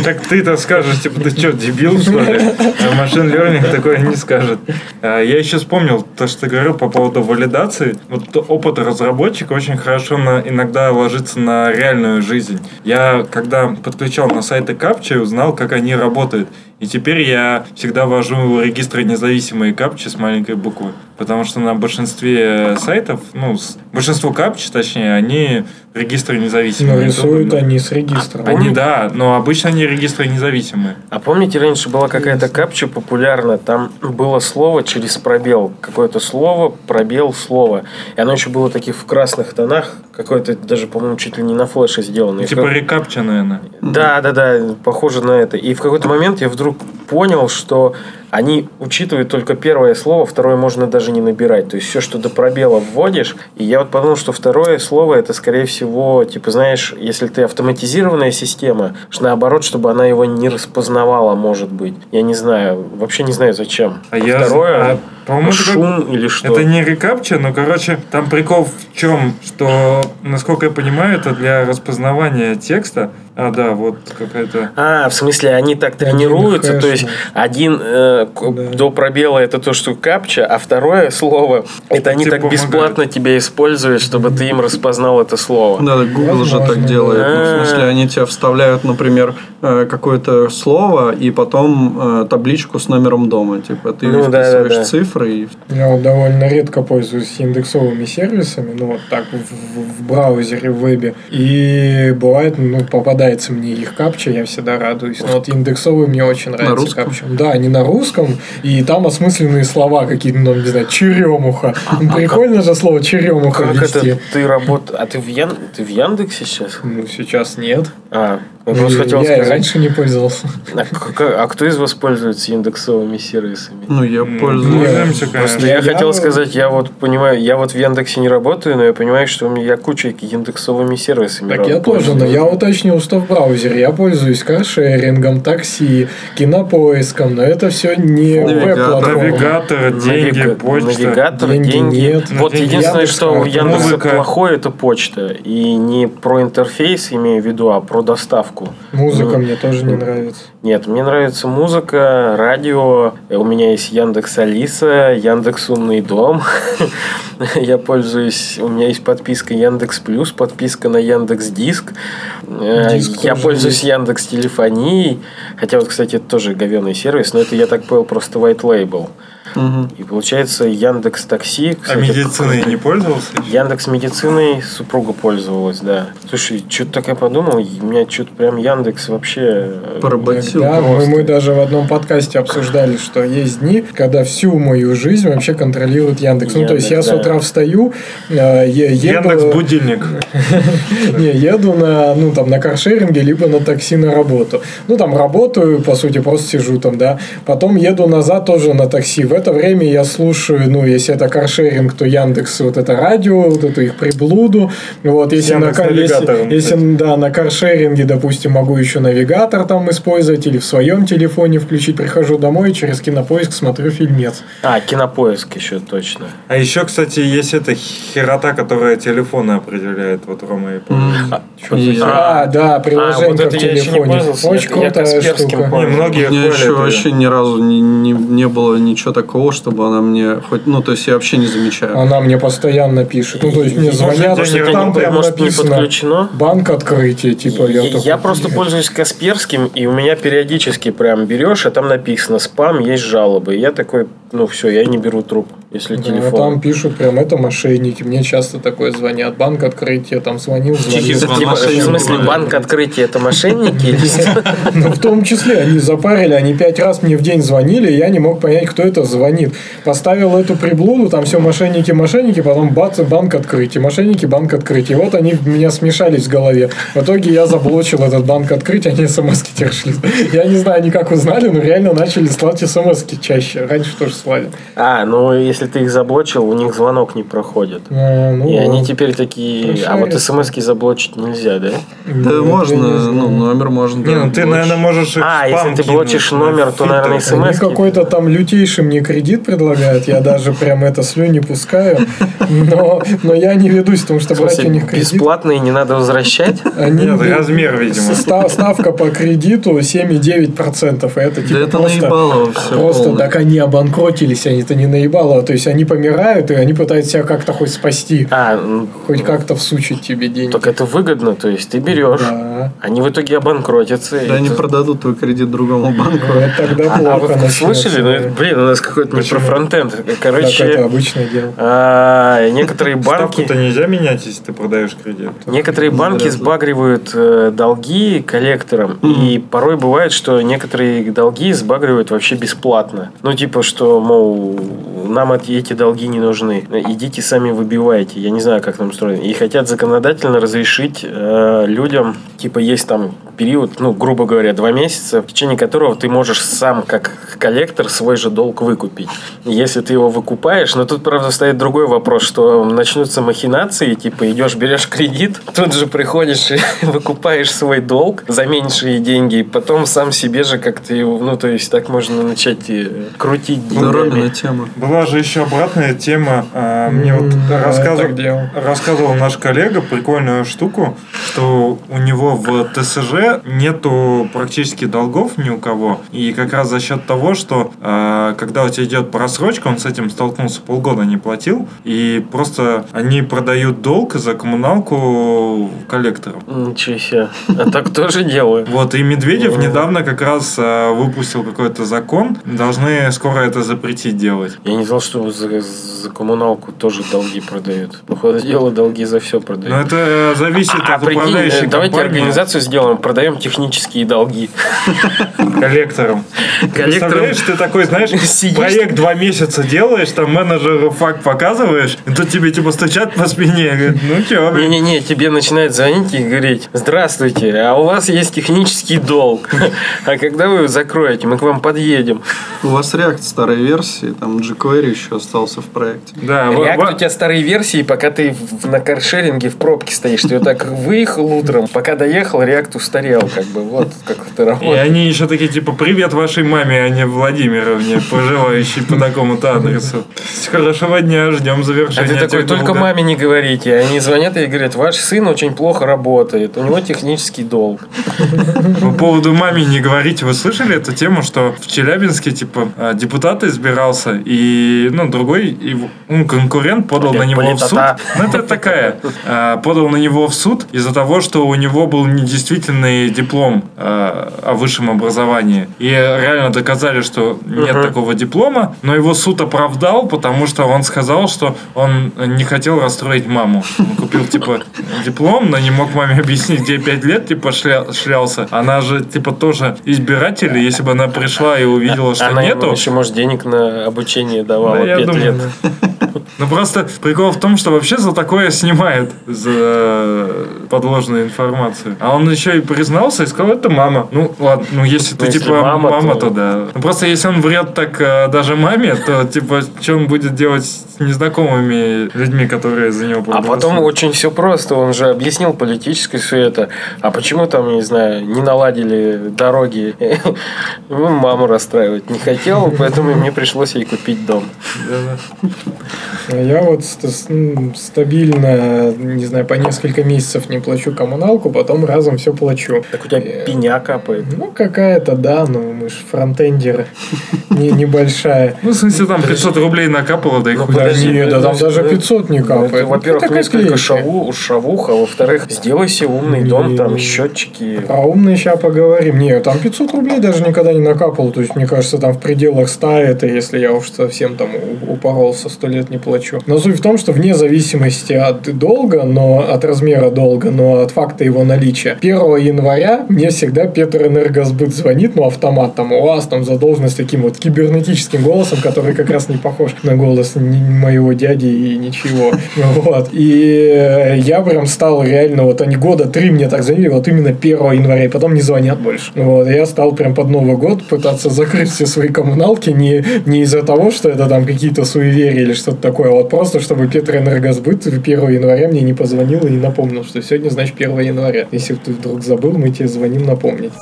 Так ты-то скажешь, типа, ты что, дебил, что ли? А машин learning такое не скажет. А, Я еще вспомнил то, что ты говорил по поводу валидации. Вот опыт разработчика очень хорошо на, иногда ложится на реальную жизнь. Я, когда подключал на сайты капчи, узнал, как они работают. И теперь я всегда ввожу регистры независимые капчи с маленькой буквы. Потому что на большинстве сайтов, ну, большинство капчи, точнее, они регистры независимые. Но рисуют Удобно. они с регистром. Они, да, но обычно они регистры независимые. А помните, раньше была какая-то капча популярна, там было слово через пробел, какое-то слово, пробел, слово. И оно еще было таких в красных тонах, какое-то даже, по-моему, чуть ли не на флеше сделано. Типа как- рекапча, наверное. Да, да, да, похоже на это. И в какой-то момент я вдруг понял, что они учитывают только первое слово, второе можно даже не набирать. То есть все, что до пробела вводишь. И я вот подумал, что второе слово это, скорее всего, типа, знаешь, если ты автоматизированная система, что наоборот, чтобы она его не распознавала, может быть. Я не знаю, вообще не знаю зачем. А я- второе, а, по-моему, это шум или что? Это не рекапча, но, короче, там прикол в чем, что, насколько я понимаю, это для распознавания текста. А, да, вот какая-то... А, в смысле, они так Один тренируются, хэш, то есть один э, Да. до пробела это то, что капча, а второе слово это они Тебе так помогает. бесплатно тебя используют, чтобы ты им распознал это слово. Да, да, Google же так делает. Ну, в А. смысле, они тебе вставляют, например, э, какое-то слово и потом э, табличку с номером дома. Типа, ты Ну, вписываешь да, да. цифры и Я вот довольно редко пользуюсь индексовыми сервисами, ну вот так в, в- браузере, в вебе. И бывает, ну, попадается мне их капча, я всегда радуюсь. Но вот индексовые мне очень нравятся русском? капча. Да, они на русском, и там осмысленные слова какие-то, ну, не знаю, черемуха. Ну, Прикольно же слово черемуха Как ввести. это ты работаешь? А ты в, Ян... ты в Яндексе сейчас? Ну, сейчас нет. А, я просто хотел я сказать. раньше не пользовался. А, а кто из вас пользуется индексовыми сервисами? ну, я М, пользуюсь. Пользуемся, Просто я, Я- хотел сказать, я вот понимаю, я вот в Яндексе не работаю, но я понимаю, что у меня я куча индексовыми сервисами Так я тоже, но я уточнил, что в браузере я пользуюсь каршерингом, такси, кинопоиском, но это все не Навигатор. веб-платформа. Навигатор, деньги, Навига- почта. Навигатор, Деньги деньги. нет. Вот Деньги единственное, Яндекс что у. Яндекса Музыка. плохое, это почта. И не про интерфейс имею в виду, а про доставку. Музыка Ну, мне тоже не нравится. Нет, мне нравится музыка, радио. У меня есть Яндекс Алиса, Яндекс Умный дом. Я пользуюсь, у меня есть подписка Яндекс Плюс, подписка на Яндекс Диск. Я пользуюсь. Яндекс Телефонией. Хотя вот, кстати, это тоже говенный сервис, но это, я так понял, просто white label. И получается Яндекс Такси. А медициной не пользовался? Яндекс медициной супруга пользовалась, да. Слушай, что-то так я подумал, у меня что-то прям Яндекс вообще... э, Поработил. Да, мы, мы даже в одном подкасте обсуждали, что есть дни, когда всю мою жизнь вообще контролирует Яндекс. Ну, то есть я Яндекс, с да. утра встаю, э, е- еду, Яндекс будильник. не, еду на, ну, там, на каршеринге, либо на такси на работу. Ну, там, работаю, по сути, просто сижу там, да. Потом еду назад тоже на такси. В это время я слушаю, ну, если это каршеринг, то Яндекс, вот это радио, вот эту их приблуду. Вот, если на, Яндекс если, если, да, на каршеринге, допустим, могу еще навигатор там использовать или в своем телефоне включить. Прихожу домой, через кинопоиск смотрю фильмец. А, кинопоиск еще точно. А еще, кстати, есть эта херота, которая телефоны определяет. Вот Рома и. И- А, да, приложение вот это в я еще не телефоне. пользовался, Очень я- я крутая штука. Не, многие У меня хвалят еще вообще ни разу не, не, не было ничего такого, чтобы она мне хоть... Ну, то есть я вообще не замечаю. Она мне постоянно пишет. Ну, то есть мне Может, звонят, я не- там не- прям может, не написано подключено? банк открытия, типа. Я, такой, я просто пользуюсь Касперским, и у меня периодически прям берешь, а там написано спам, есть жалобы. И я такой, ну все, я не беру трубку, если Да, телефон. там пишут прям это мошенники. Мне часто такое звонят. Банк открытия, там звонил, Тихий звонил. Это звонок. типа, в смысле, банк открытия это мошенники? Ну, в том числе, они запарили, они пять раз мне в день звонили, и я не мог понять, кто это звонит. Поставил эту приблуду, там все мошенники, мошенники, потом бац, банк открытия, мошенники, банк открытия. Вот они в меня смешались в голове. В итоге я заблочил этот банк открытия, они смс-ки. Я не знаю, они как узнали, но реально начали слать смс чаще. Раньше тоже слали. А, ну если ты их заблочил, у них звонок не проходит. А, ну, И они теперь такие, а вот Прошарили. смс заблочить нельзя, да? Да можно, ну, номер можно. Не, да, ну ты, блочь. наверное, можешь их А, если ты блочишь номер, то, наверное, смс Они какой-то там лютейший мне кредит предлагают, я даже прям это слюни пускаю, но, но я не ведусь, потому что брать у них кредит. бесплатные не надо возвращать? Они, Нет, размер, видимо. ста- ставка по кредиту 7,9%. И это типа Да это просто, наебалово все просто так они обанкротились, они-то не наебало. То есть они помирают, и они пытаются себя как-то хоть спасти, А, ну, хоть как-то всучить тебе деньги. так это выгодно, то есть ты берешь, Да. они в итоге обанкротятся. и Да они ты- продадут твой кредит другому банку. Вот тогда А, а плохо вы начнется. слышали? Ну, это, блин, у нас какой-то не про фронтенд. Так это Короче, обычное дело. а, некоторые банки... Ставку-то нельзя менять, если ты продаешь кредит. Некоторые банки Вряд ли. сбагривают э, долги коллекторам, и порой бывает, что некоторые долги сбагривают вообще бесплатно. Ну, типа, что, мол, нам эти долги не нужны. Идите сами выбивайте. Я не знаю, как там устроено. И хотят законодательно разрешить э, людям, типа, есть там период, ну, грубо говоря, два месяца, в течение которого ты можешь сам, как коллектор, свой же долг выкупить. Если ты его выкупаешь, но тут, правда, стоит другой вопрос, что начнутся махинации, типа, идешь, берешь кредит, тут же приходишь и выкупаешь свой долг за меньшие деньги, и потом сам себе же как-то ну, то есть так можно начать крутить Да, Деньгами. тема. Была же еще обратная тема. а, Мне вот рассказывал, рассказывал наш коллега прикольную штуку, что у него в ТСЖ нету практически долгов ни у кого. И как раз за счет того, что а, когда у тебя идет просрочка, он с этим столкнулся, полгода не платил, и просто они продают долг за коммуналку коллекторам. Ничего себе. А так тоже делаю. Вот, и Медведев недавно как раз а, выпустил какой-то закон, должны скоро это запретить делать. Я не знал, что за, за коммуналку тоже долги продают. Походу дела, долги за все продают. Но это э, зависит А, от прикинь, управляющей э, давайте организацию сделаем, продаем технические долги. коллектором. Представляешь, ты такой, знаешь, Сидишь проект два месяца делаешь, там менеджеру факт показываешь, и тут тебе типа стучат по спине, говорят, ну чё. Не-не-не, тебе начинают звонить и говорить, здравствуйте, а у вас есть технический долг. А когда вы его закроете, мы к вам подъедем. У вас React старой версии, там jQuery еще остался в проекте. Да, во- React во- у тебя старые версии, пока ты в- на каршеринге в пробке стоишь. Ты вот так выехал утром, пока доехал, React устарел. Как бы вот как это И работает. они еще такие, типа, привет вашей маме, а не Владимировне, проживающей по такому-то адресу. С хорошего дня, ждем А завершения ты такой, только долгов». маме не говорите. Они звонят и говорят, ваш сын очень плохо работает, у него технический долг. По поводу маме не говорите, вы слышали эту тему, что в Челябинске, типа, а, депутат избирался, и, ну, другой, его- ну, конкурент подал на него в суд. Ну, это такая. а, Подал на него в суд из-за того, что у него был недействительный диплом э, о высшем образовании. И реально доказали, что нет Мгм. такого диплома, но его суд оправдал, потому что он сказал, что он не хотел расстроить маму. Он купил, типа, диплом, но не мог маме объяснить, где пять лет, типа, шля- шлялся. Она же, типа, тоже избиратель, если бы она пришла и увидела, что Она нету... еще, может, денег на обучение давала Да, я 5 думаю, лет. да. Ну просто прикол в том, что вообще за такое снимает за подложную информацию. А он еще и признался и сказал, это мама. Ну ладно, ну если ты если типа мама, мама, то- то... да. Ну просто если он врет так э, даже маме, то типа что он будет делать с незнакомыми людьми, которые за него А потом очень все просто. Он же объяснил политическое все это. А почему там, не знаю, не наладили дороги? Ну, Маму расстраивать не хотел, поэтому мне пришлось ей купить дом. А Я вот стабильно, не знаю, по несколько месяцев не плачу коммуналку, потом разом все плачу. Так у тебя Э, пеня капает. Ну, какая-то, да, ну, мы же фронтендеры. Не, небольшая. Ну, в смысле, там 500 рублей накапало, да и Ну, хуй. Да нет, там даже ну, 500 не Ну, капает. Во-первых, несколько копейка. шаву, шавух, а во-вторых, сделай себе умный дом, там счетчики. А умный сейчас поговорим. Не, там 500 рублей даже никогда не накапал. То есть, мне кажется, там в пределах 100 это, если я уж совсем там упоролся, 100 лет не плачу. Но суть в том, что вне зависимости от долга, но от размера долга, но от факта его наличия. 1 января мне всегда Петрэнергосбыт звонит, ну, автомат, там, у вас там задолженность таким вот кибернетическим голосом, который как раз не похож на голос моего дяди и ничего. Вот. И я прям стал реально, вот они года три мне так звонили, вот именно 1 января, и потом не звонят больше. Вот. Я стал прям под Новый год пытаться закрыть все свои коммуналки не, не из-за того, что это там какие-то суеверия или что-то такое, а вот просто, чтобы Петроэнергосбыт 1 января мне не позвонил и не напомнил, что сегодня, значит, 1 января. Если ты вдруг забыл, мы тебе звоним напомнить.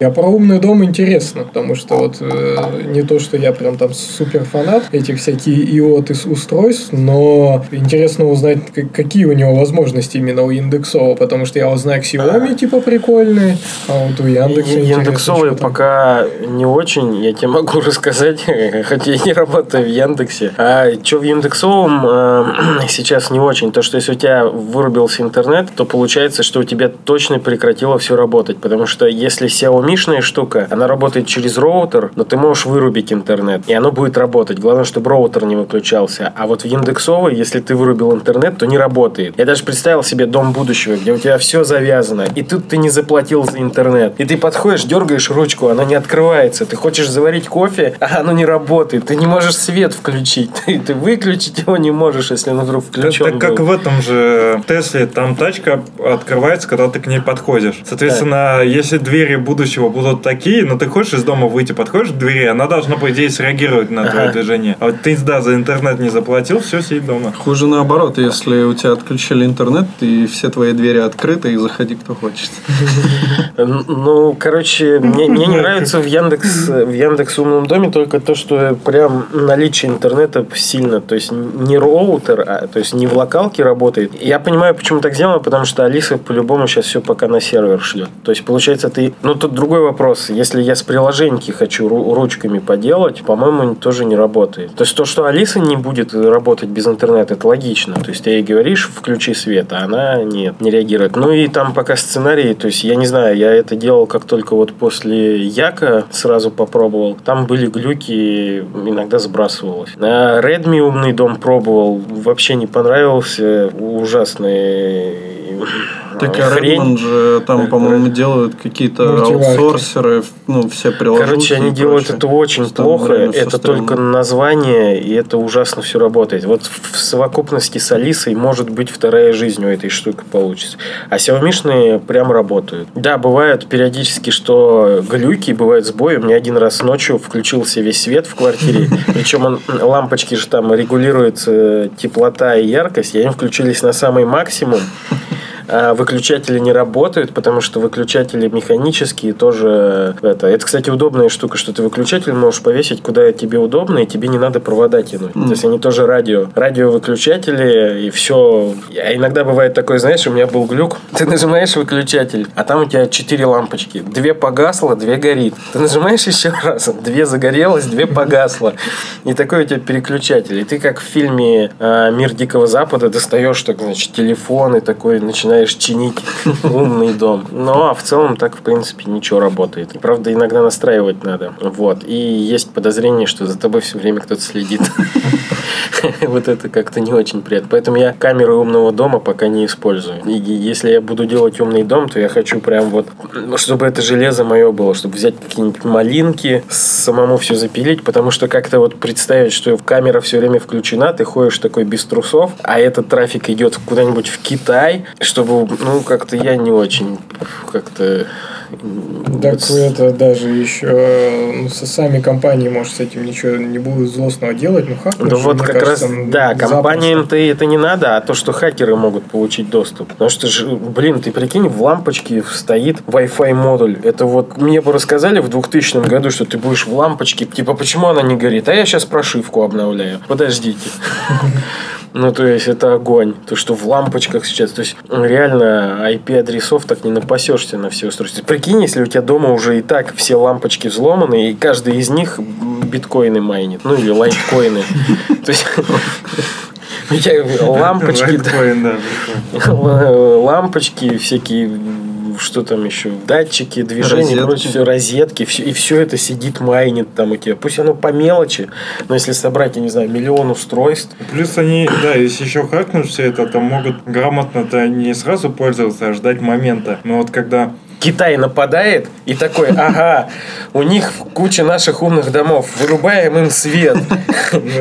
А про умный дом интересно, потому что вот э, не то, что я прям там супер фанат этих всяких IoT устройств, но интересно узнать, какие у него возможности именно у Яндексова, потому что я вот знаю Xiaomi типа прикольные, а вот у Яндекса Я- Яндексовые там. пока не очень, я тебе могу рассказать, хотя я не работаю в Яндексе. А что в Яндексовом э, сейчас не очень, то что если у тебя вырубился интернет, то получается, что у тебя точно прекратило все работать, потому что если Xiaomi штука, она работает через роутер, но ты можешь вырубить интернет, и оно будет работать. Главное, чтобы роутер не выключался. А вот в Яндексовой, если ты вырубил интернет, то не работает. Я даже представил себе дом будущего, где у тебя все завязано, и тут ты не заплатил за интернет. И ты подходишь, дергаешь ручку, она не открывается. Ты хочешь заварить кофе, а оно не работает. Ты не можешь свет включить. Ты, ты выключить его не можешь, если он вдруг Так, включен. так как был. в этом же Тесле, там тачка открывается, когда ты к ней подходишь. Соответственно, если двери будущего будут такие, но ты хочешь из дома выйти, подходишь к двери, она должна, по идее, среагировать на твое Ага. движение. А вот ты, да, за интернет не заплатил, все, сидит дома. Хуже наоборот, если у тебя отключили интернет, и все твои двери открыты, и заходи кто хочет. Ну, короче, мне, мне не нравится в Яндекс, в Яндекс умном доме только то, что прям наличие интернета сильно, то есть не роутер, а то есть не в локалке работает. Я понимаю, почему так сделано, потому что Алиса по-любому сейчас все пока на сервер шлет. То есть, получается, ты... Ну, тут другой вопрос. Если я с приложеньки хочу ру- ручками поделать, по-моему, тоже не работает. То есть, то, что Алиса не будет работать без интернета, это логично. То есть, ты ей говоришь, включи свет, а она нет, не реагирует. Ну, и там пока сценарий, то есть, я не знаю, я это делал как только вот после Яка сразу попробовал. Там были глюки, иногда сбрасывалось. На Redmi умный дом пробовал, вообще не понравился, ужасный Так а. Redmond же там, по-моему, делают какие-то аутсорсеры, ну, все приложения. Короче, они делают это очень плохо, это только название, и это ужасно все работает. Вот в совокупности с Алисой может быть вторая жизнь у этой штуки получится. А Xiaomi прям работают. Да, бывают периодически, что глюки, бывают сбои. У меня один раз ночью включился весь свет в квартире, причем он, лампочки же там регулируются теплота и яркость, и они включились на самый максимум. А выключатели не работают, потому что выключатели механические тоже это. Это, кстати, удобная штука, что ты выключатель можешь повесить куда тебе удобно, и тебе не надо провода тянуть. То есть они тоже радио. Радиовыключатели, и все. А иногда бывает такое, знаешь, у меня был глюк. Ты нажимаешь выключатель, а там у тебя четыре лампочки. Две погасло, две горит. Ты нажимаешь еще раз, две загорелось, две погасло. И такой у тебя переключатель. И ты как в фильме э, «Мир Дикого Запада» достаешь, так, значит, телефон и такой начинаешь чинить умный дом. Ну, а в целом так, в принципе, ничего работает. Правда, иногда настраивать надо. Вот. И есть подозрение, что за тобой все время кто-то следит. Вот это как-то не очень приятно. Поэтому я камеры умного дома пока не использую. И если я буду делать умный дом, то я хочу прям вот, чтобы это железо мое было, чтобы взять какие-нибудь малинки, самому все запилить, потому что как-то вот представить, что камера все время включена, ты ходишь такой без трусов, а этот трафик идет куда-нибудь в Китай, чтобы, ну, как-то я не очень как-то так это даже еще ну, со сами компании, может, с этим ничего не будет злостного делать, ну хакнуть. Да вот как кажется, раз, да, компаниям-то это не надо, а то, что хакеры могут получить доступ. Потому что, блин, ты прикинь, в лампочке стоит Wi-Fi модуль. Это вот мне бы рассказали в 2000 году, что ты будешь в лампочке, типа, почему она не горит? А я сейчас прошивку обновляю. Подождите. Ну, то есть, это огонь. То, что в лампочках сейчас. То есть, реально, IP-адресов так не напасешься на все устройства. Прикинь, если у тебя дома уже и так все лампочки взломаны, и каждый из них биткоины майнит. Ну, или лайткоины. То есть, лампочки, лампочки всякие что там еще, датчики, движения, розетки. все, розетки, все, и все это сидит, майнит там у тебя. Пусть оно по мелочи, но если собрать, я не знаю, миллион устройств. Плюс они, да, если еще хакнуть все это, то могут грамотно-то не сразу пользоваться, а ждать момента. Но вот когда Китай нападает и такой, ага, у них куча наших умных домов, вырубаем им свет.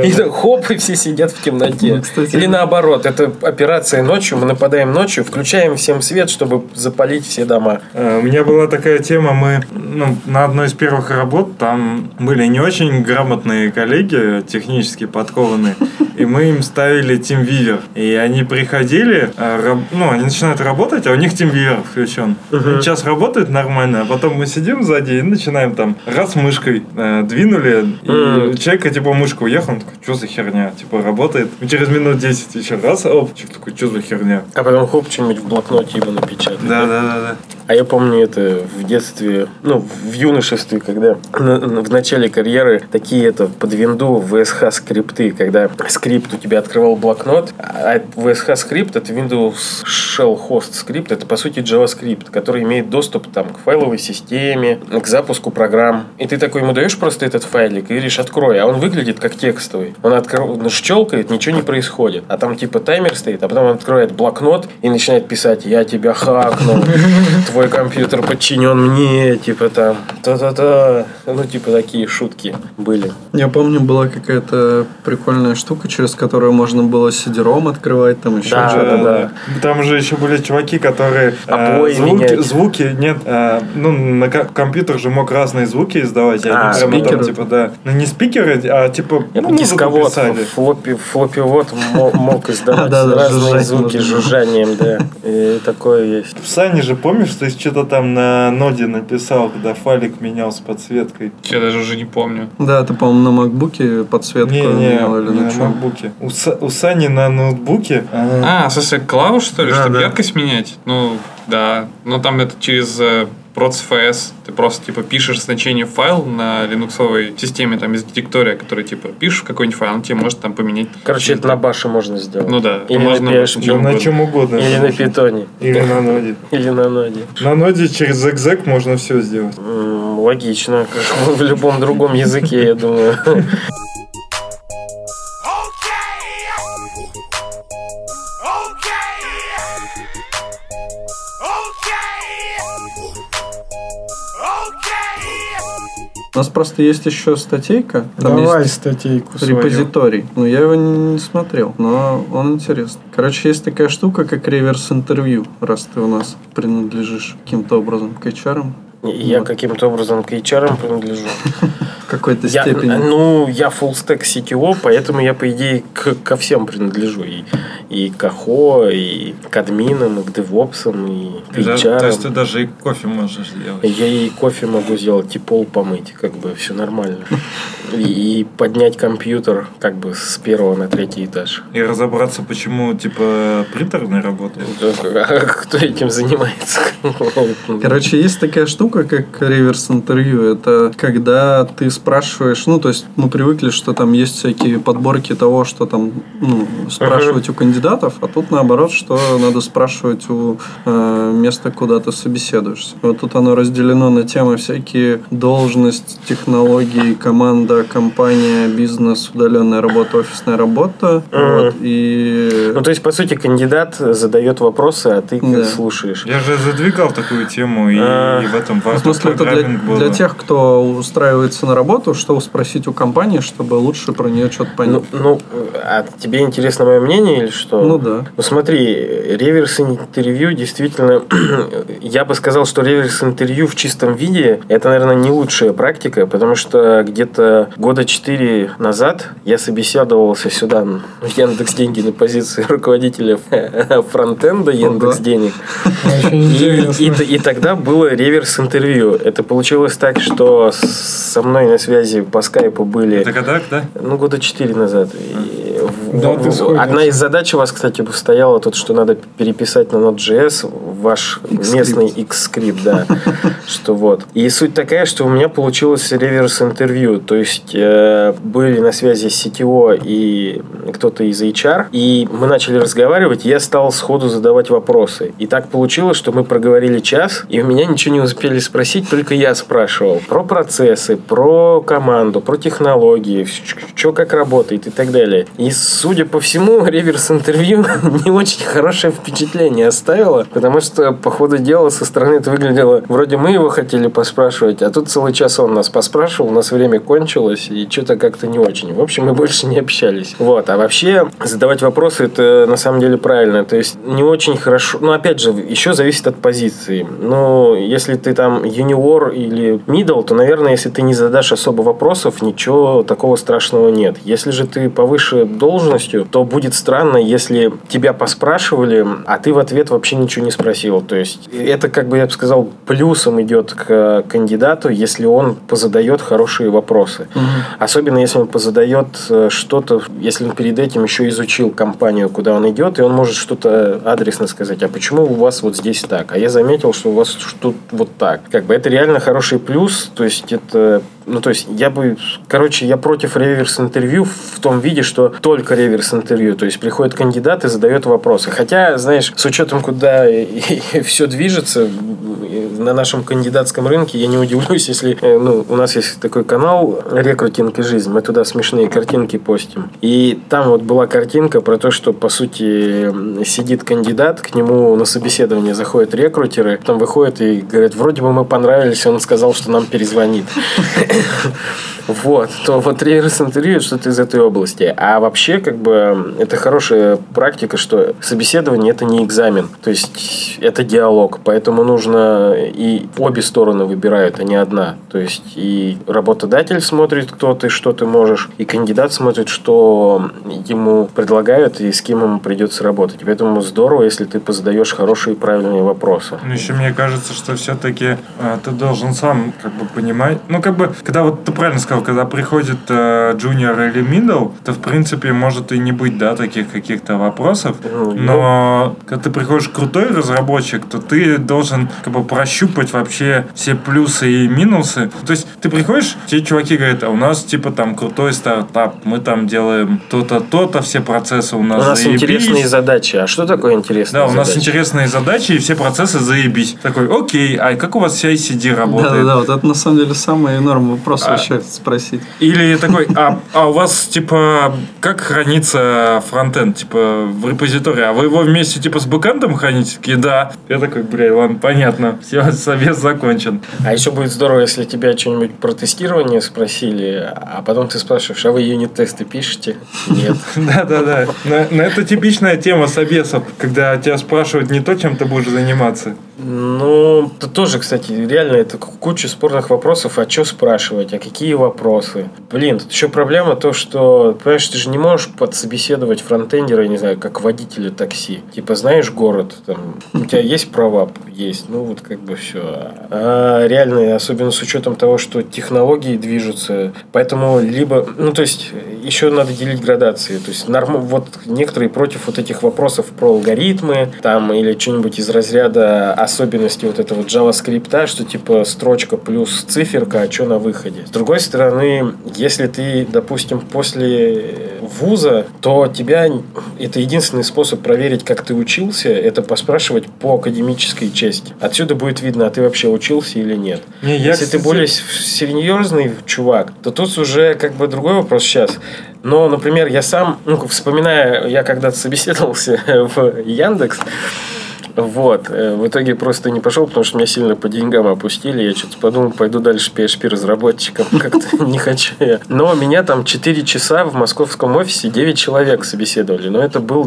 И хоп, и все сидят в темноте. Ну, Или наоборот, это операция ночью, мы нападаем ночью, включаем всем свет, чтобы запалить все дома. Э, у меня была такая тема, мы ну, на одной из первых работ, там были не очень грамотные коллеги, технически подкованные, и мы им ставили TeamViewer. И они приходили, э, ну, они начинают работать, а у них TeamViewer включен. Сейчас работает нормально, а потом мы сидим сзади и начинаем там раз мышкой э, двинули, и mm. человек, типа, мышка уехал, он такой, что за херня, типа, работает. И через минут 10 еще раз, оп, человек такой, что за херня. А потом хоп, что-нибудь в блокноте его напечатать. Да, да, да, да. А я помню это в детстве, ну, в юношестве, когда в начале карьеры такие это под винду VSH скрипты, когда скрипт у тебя открывал блокнот, а VSH скрипт это Windows Shell Host скрипт, это по сути JavaScript, который имеет доступ там к файловой системе, к запуску программ. И ты такой ему даешь просто этот файлик и говоришь, открой, а он выглядит как текстовый. Он открыл, щелкает, ничего не происходит. А там типа таймер стоит, а потом он открывает блокнот и начинает писать, я тебя хакнул, твой компьютер подчинен мне, типа там, та-та-та. Ну, типа такие шутки были. Я помню, была какая-то прикольная штука, через которую можно было сидером открывать, там еще да, да, да. Там же еще были чуваки, которые э, звуки, звуки, нет, э, ну, на компьютер же мог разные звуки издавать. А, спикеры? Там, типа, да. Ну, не спикеры, а типа, ну, дисковод, флоппи, флоппи-вот мог издавать разные звуки жужжанием, да. И такое есть. В Сане же помнишь, что ты что-то там на ноде написал, когда файлик менял с подсветкой. Я даже уже не помню. Да, ты, по-моему, на макбуке подсветку не, не, менял или не на макбуке. У, у Сани на ноутбуке. А, а в смысле, клавиш, что ли, да, чтобы да. яркость менять? Ну, да. Ну, там это через э, procfs. Ты просто, типа, пишешь значение файл на линуксовой системе, там, из директория, который, типа, пишешь какой-нибудь файл, он тебе может там поменять. Короче, это на баше можно сделать. Ну да. Или можно на, PHP. на, на чем угодно. Или на питоне. Или на ноде. Или на ноде. На ноде через exec можно все сделать. Логично, как в любом другом языке, я думаю. У нас просто есть еще статейка. Там Давай есть статейку свою. репозиторий. Ну, я его не, не смотрел, но он интересный. Короче, есть такая штука, как реверс-интервью, раз ты у нас принадлежишь каким-то образом к HR. Я каким-то образом к HR принадлежу. в какой-то Я, степени. ну, я full stack CTO, поэтому я, по идее, к- ко всем принадлежу. И, и к АХО, и к админам, и к девопсам, и к Да, HR. То есть ты даже и кофе можешь сделать. Я и кофе могу сделать, и пол помыть, как бы все нормально. И, и поднять компьютер как бы с первого на третий этаж. И разобраться, почему, типа, принтер не работает. А кто этим занимается? Короче, есть такая штука, как реверс интервью. Это когда ты спрашиваешь, ну, то есть мы привыкли, что там есть всякие подборки того, что там ну, спрашивать у кандидатов, а тут наоборот, что надо спрашивать у э, места, куда ты собеседуешься. Вот тут оно разделено на темы всякие должность, технологии, команда, компания, бизнес, удаленная работа, офисная работа. Вот, и Ну, то есть, по сути, кандидат задает вопросы, а ты Да. слушаешь. Я же задвигал такую тему, и, А. и в этом В смысле, это для, для тех, кто устраивается на работу, что спросить у компании, чтобы лучше про нее что-то понять. Ну, ну, а тебе интересно мое мнение или что? Ну да. Ну смотри, реверс интервью действительно, я бы сказал, что реверс интервью в чистом виде это, наверное, не лучшая практика, потому что где-то года четыре назад я собеседовался сюда в Яндекс Деньги на позиции руководителя фронтенда Яндекс Денег. И тогда было реверс интервью. Это получилось так, что со мной на связи по скайпу были Это когда, да? ну, года четыре назад. И в- Да, ты сходишь. одна из задач у вас, кстати, стояла тут, что надо переписать на Node.js ваш Xscript. местный X-скрипт, да. Что вот. И суть такая, что у меня получилось реверс интервью. То есть э, были на связи CTO и кто-то из HR, и мы начали разговаривать, и я стал сходу задавать вопросы. И так получилось, что мы проговорили час, и у меня ничего не успели спросить, только я спрашивал про процессы, про команду, про технологии, что как работает и так далее. И, судя по всему, реверс-интервью не очень хорошее впечатление оставило, потому что, по ходу дела, со стороны это выглядело, вроде мы его хотели поспрашивать, а тут целый час он нас поспрашивал, у нас время кончилось, и что-то как-то не очень. В общем, мы больше не общались. Вот. А вообще, задавать вопросы, это на самом деле правильно. То есть, не очень хорошо... Ну, опять же, еще зависит от позиции. Ну, если ты там юниор или middle, то, наверное, если ты не задашь особо вопросов, ничего такого страшного нет. Если же ты повыше должностью, то будет странно, если тебя поспрашивали, а ты в ответ вообще ничего не спросил. То есть, это, как бы я бы сказал, плюсом идет к кандидату, если он позадает хорошие вопросы. Особенно, если он позадает э, что-то, если он перед этим еще изучил компанию, куда он идет, и он может что-то адресно сказать, а почему у вас вот здесь так? А я заметил, что у вас что вот так. Как бы это реально хороший плюс, то есть это ну, то есть, я бы... Короче, я против реверс-интервью в том виде, что только реверс-интервью. То есть, приходит кандидат и задает вопросы. Хотя, знаешь, с учетом, куда все движется на нашем кандидатском рынке, я не удивлюсь, если... э, Ну, у нас есть такой канал «Рекрутинг и жизнь». Мы туда смешные картинки постим. И там вот была картинка про то, что, по сути, сидит кандидат, к нему на собеседование заходят рекрутеры, потом выходят и говорят, вроде бы мы понравились, он сказал, что нам перезвонит. Вот, то вот реверс интервью что-то из этой области. А вообще, как бы, это хорошая практика, что собеседование это не экзамен. То есть это диалог. Поэтому нужно и обе стороны выбирают, а не одна. То есть и работодатель смотрит, кто ты, что ты можешь, и кандидат смотрит, что ему предлагают и с кем ему придется работать. Поэтому здорово, если ты позадаешь хорошие и правильные вопросы. Ну, еще мне кажется, что все-таки э, ты должен сам как бы понимать. Ну, как бы, когда вот ты правильно сказал, когда приходит э, джуниор или middle, то в принципе может и не быть, да, таких каких-то вопросов. Ну, Но когда ты приходишь крутой разработчик, то ты должен как бы прощупать вообще все плюсы и минусы. То есть ты приходишь, те чуваки говорят, а у нас типа там крутой стартап, мы там делаем то-то, то-то, все процессы у У нас нас заебись. интересные задачи. А что такое интересные Да, у нас интересные задачи, и все процессы заебись. Такой, окей, а как у вас CICD Да, да, работает? да, вот это на самом деле самый норм вопрос А. вообще спросить. Или такой, а, а у вас, типа, как хранится фронтенд? Типа, в репозитории, а вы его вместе, типа, с бэкэндом храните? Такие, да. Я такой, бля, ладно, понятно. Все, совет закончен. А еще будет здорово, если тебя что-нибудь про тестирование спросили, а потом ты спрашиваешь, а вы юнит-тесты пишете? Нет. Да-да-да. Но, но это типичная тема собесов, когда тебя спрашивают не то, чем ты будешь заниматься. Ну, это тоже, кстати, реально это куча спорных вопросов. А что спрашивать? А какие вопросы? Блин, тут еще проблема то, что, понимаешь, ты же не можешь подсобеседовать фронтендера, не знаю, как водителя такси. Типа, знаешь город, там, у тебя есть права? Есть. Ну, вот как бы все. А реально, особенно с учетом того, что технологии движутся, поэтому либо, ну, то есть, еще надо делить градации. То есть, норм, вот некоторые против вот этих вопросов про алгоритмы, там, или что-нибудь из разряда особенностей вот этого JavaScript, что типа строчка плюс циферка, а что на выходе. С другой стороны, если ты, допустим, после вуза, то тебя это единственный способ проверить, как ты учился, это поспрашивать по академической части. Отсюда будет видно, а ты вообще учился или нет. Не, я, Если кстати, ты более серьезный чувак, то тут уже как бы другой вопрос сейчас. Но, например, я сам, ну, вспоминая, я когда-то собеседовался в Яндекс, вот. э, В итоге просто не пошел, потому что меня сильно по деньгам опустили. Я что-то подумал, пойду дальше PHP разработчиком. Как-то не хочу я. Но меня там 4 часа в московском офисе 9 человек собеседовали. Но это был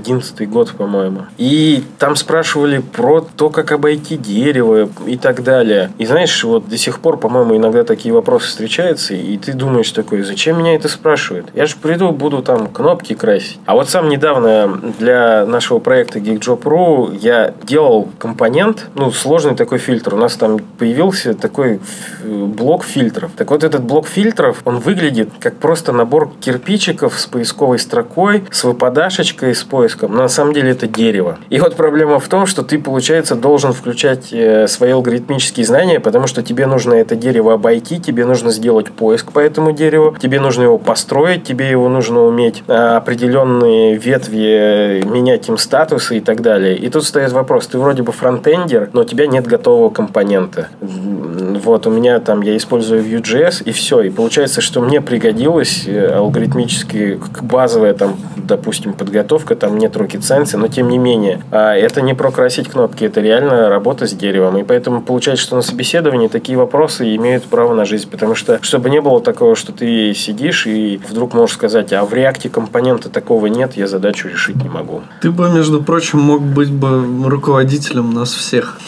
2011 год, по-моему. И там спрашивали про то, как обойти дерево и так далее. И знаешь, вот до сих пор, по-моему, иногда такие вопросы встречаются, и ты думаешь такой, зачем меня это спрашивают? Я же приду, буду там кнопки красить. А вот сам недавно для нашего проекта GeekJob.ru я делал компонент, ну, сложный такой фильтр. У нас там появился такой ф- блок фильтров. Так вот, этот блок фильтров, он выглядит как просто набор кирпичиков с поисковой строкой, с выпадашечкой, с поиском. Но на самом деле это дерево. И вот проблема в том, что ты, получается, должен включать э, свои алгоритмические знания, потому что тебе нужно это дерево обойти, тебе нужно сделать поиск по этому дереву, тебе нужно его построить, тебе его нужно уметь а, определенные ветви э, менять им статусы и так далее. И тут стоит вопрос, ты вроде бы фронтендер, но у тебя нет готового компонента. Вот, у меня там, я использую Vue.js, и все. И получается, что мне пригодилась э, алгоритмически базовая там, допустим, подготовка, там нет science, но тем не менее. А это не про красить кнопки, это реально работа с деревом. И поэтому получается, что на собеседовании такие вопросы имеют право на жизнь. Потому что, чтобы не было такого, что ты сидишь и вдруг можешь сказать, а в реакте компонента такого нет, я задачу решить не могу. Ты бы, между прочим, мог быть бы руководителем нас всех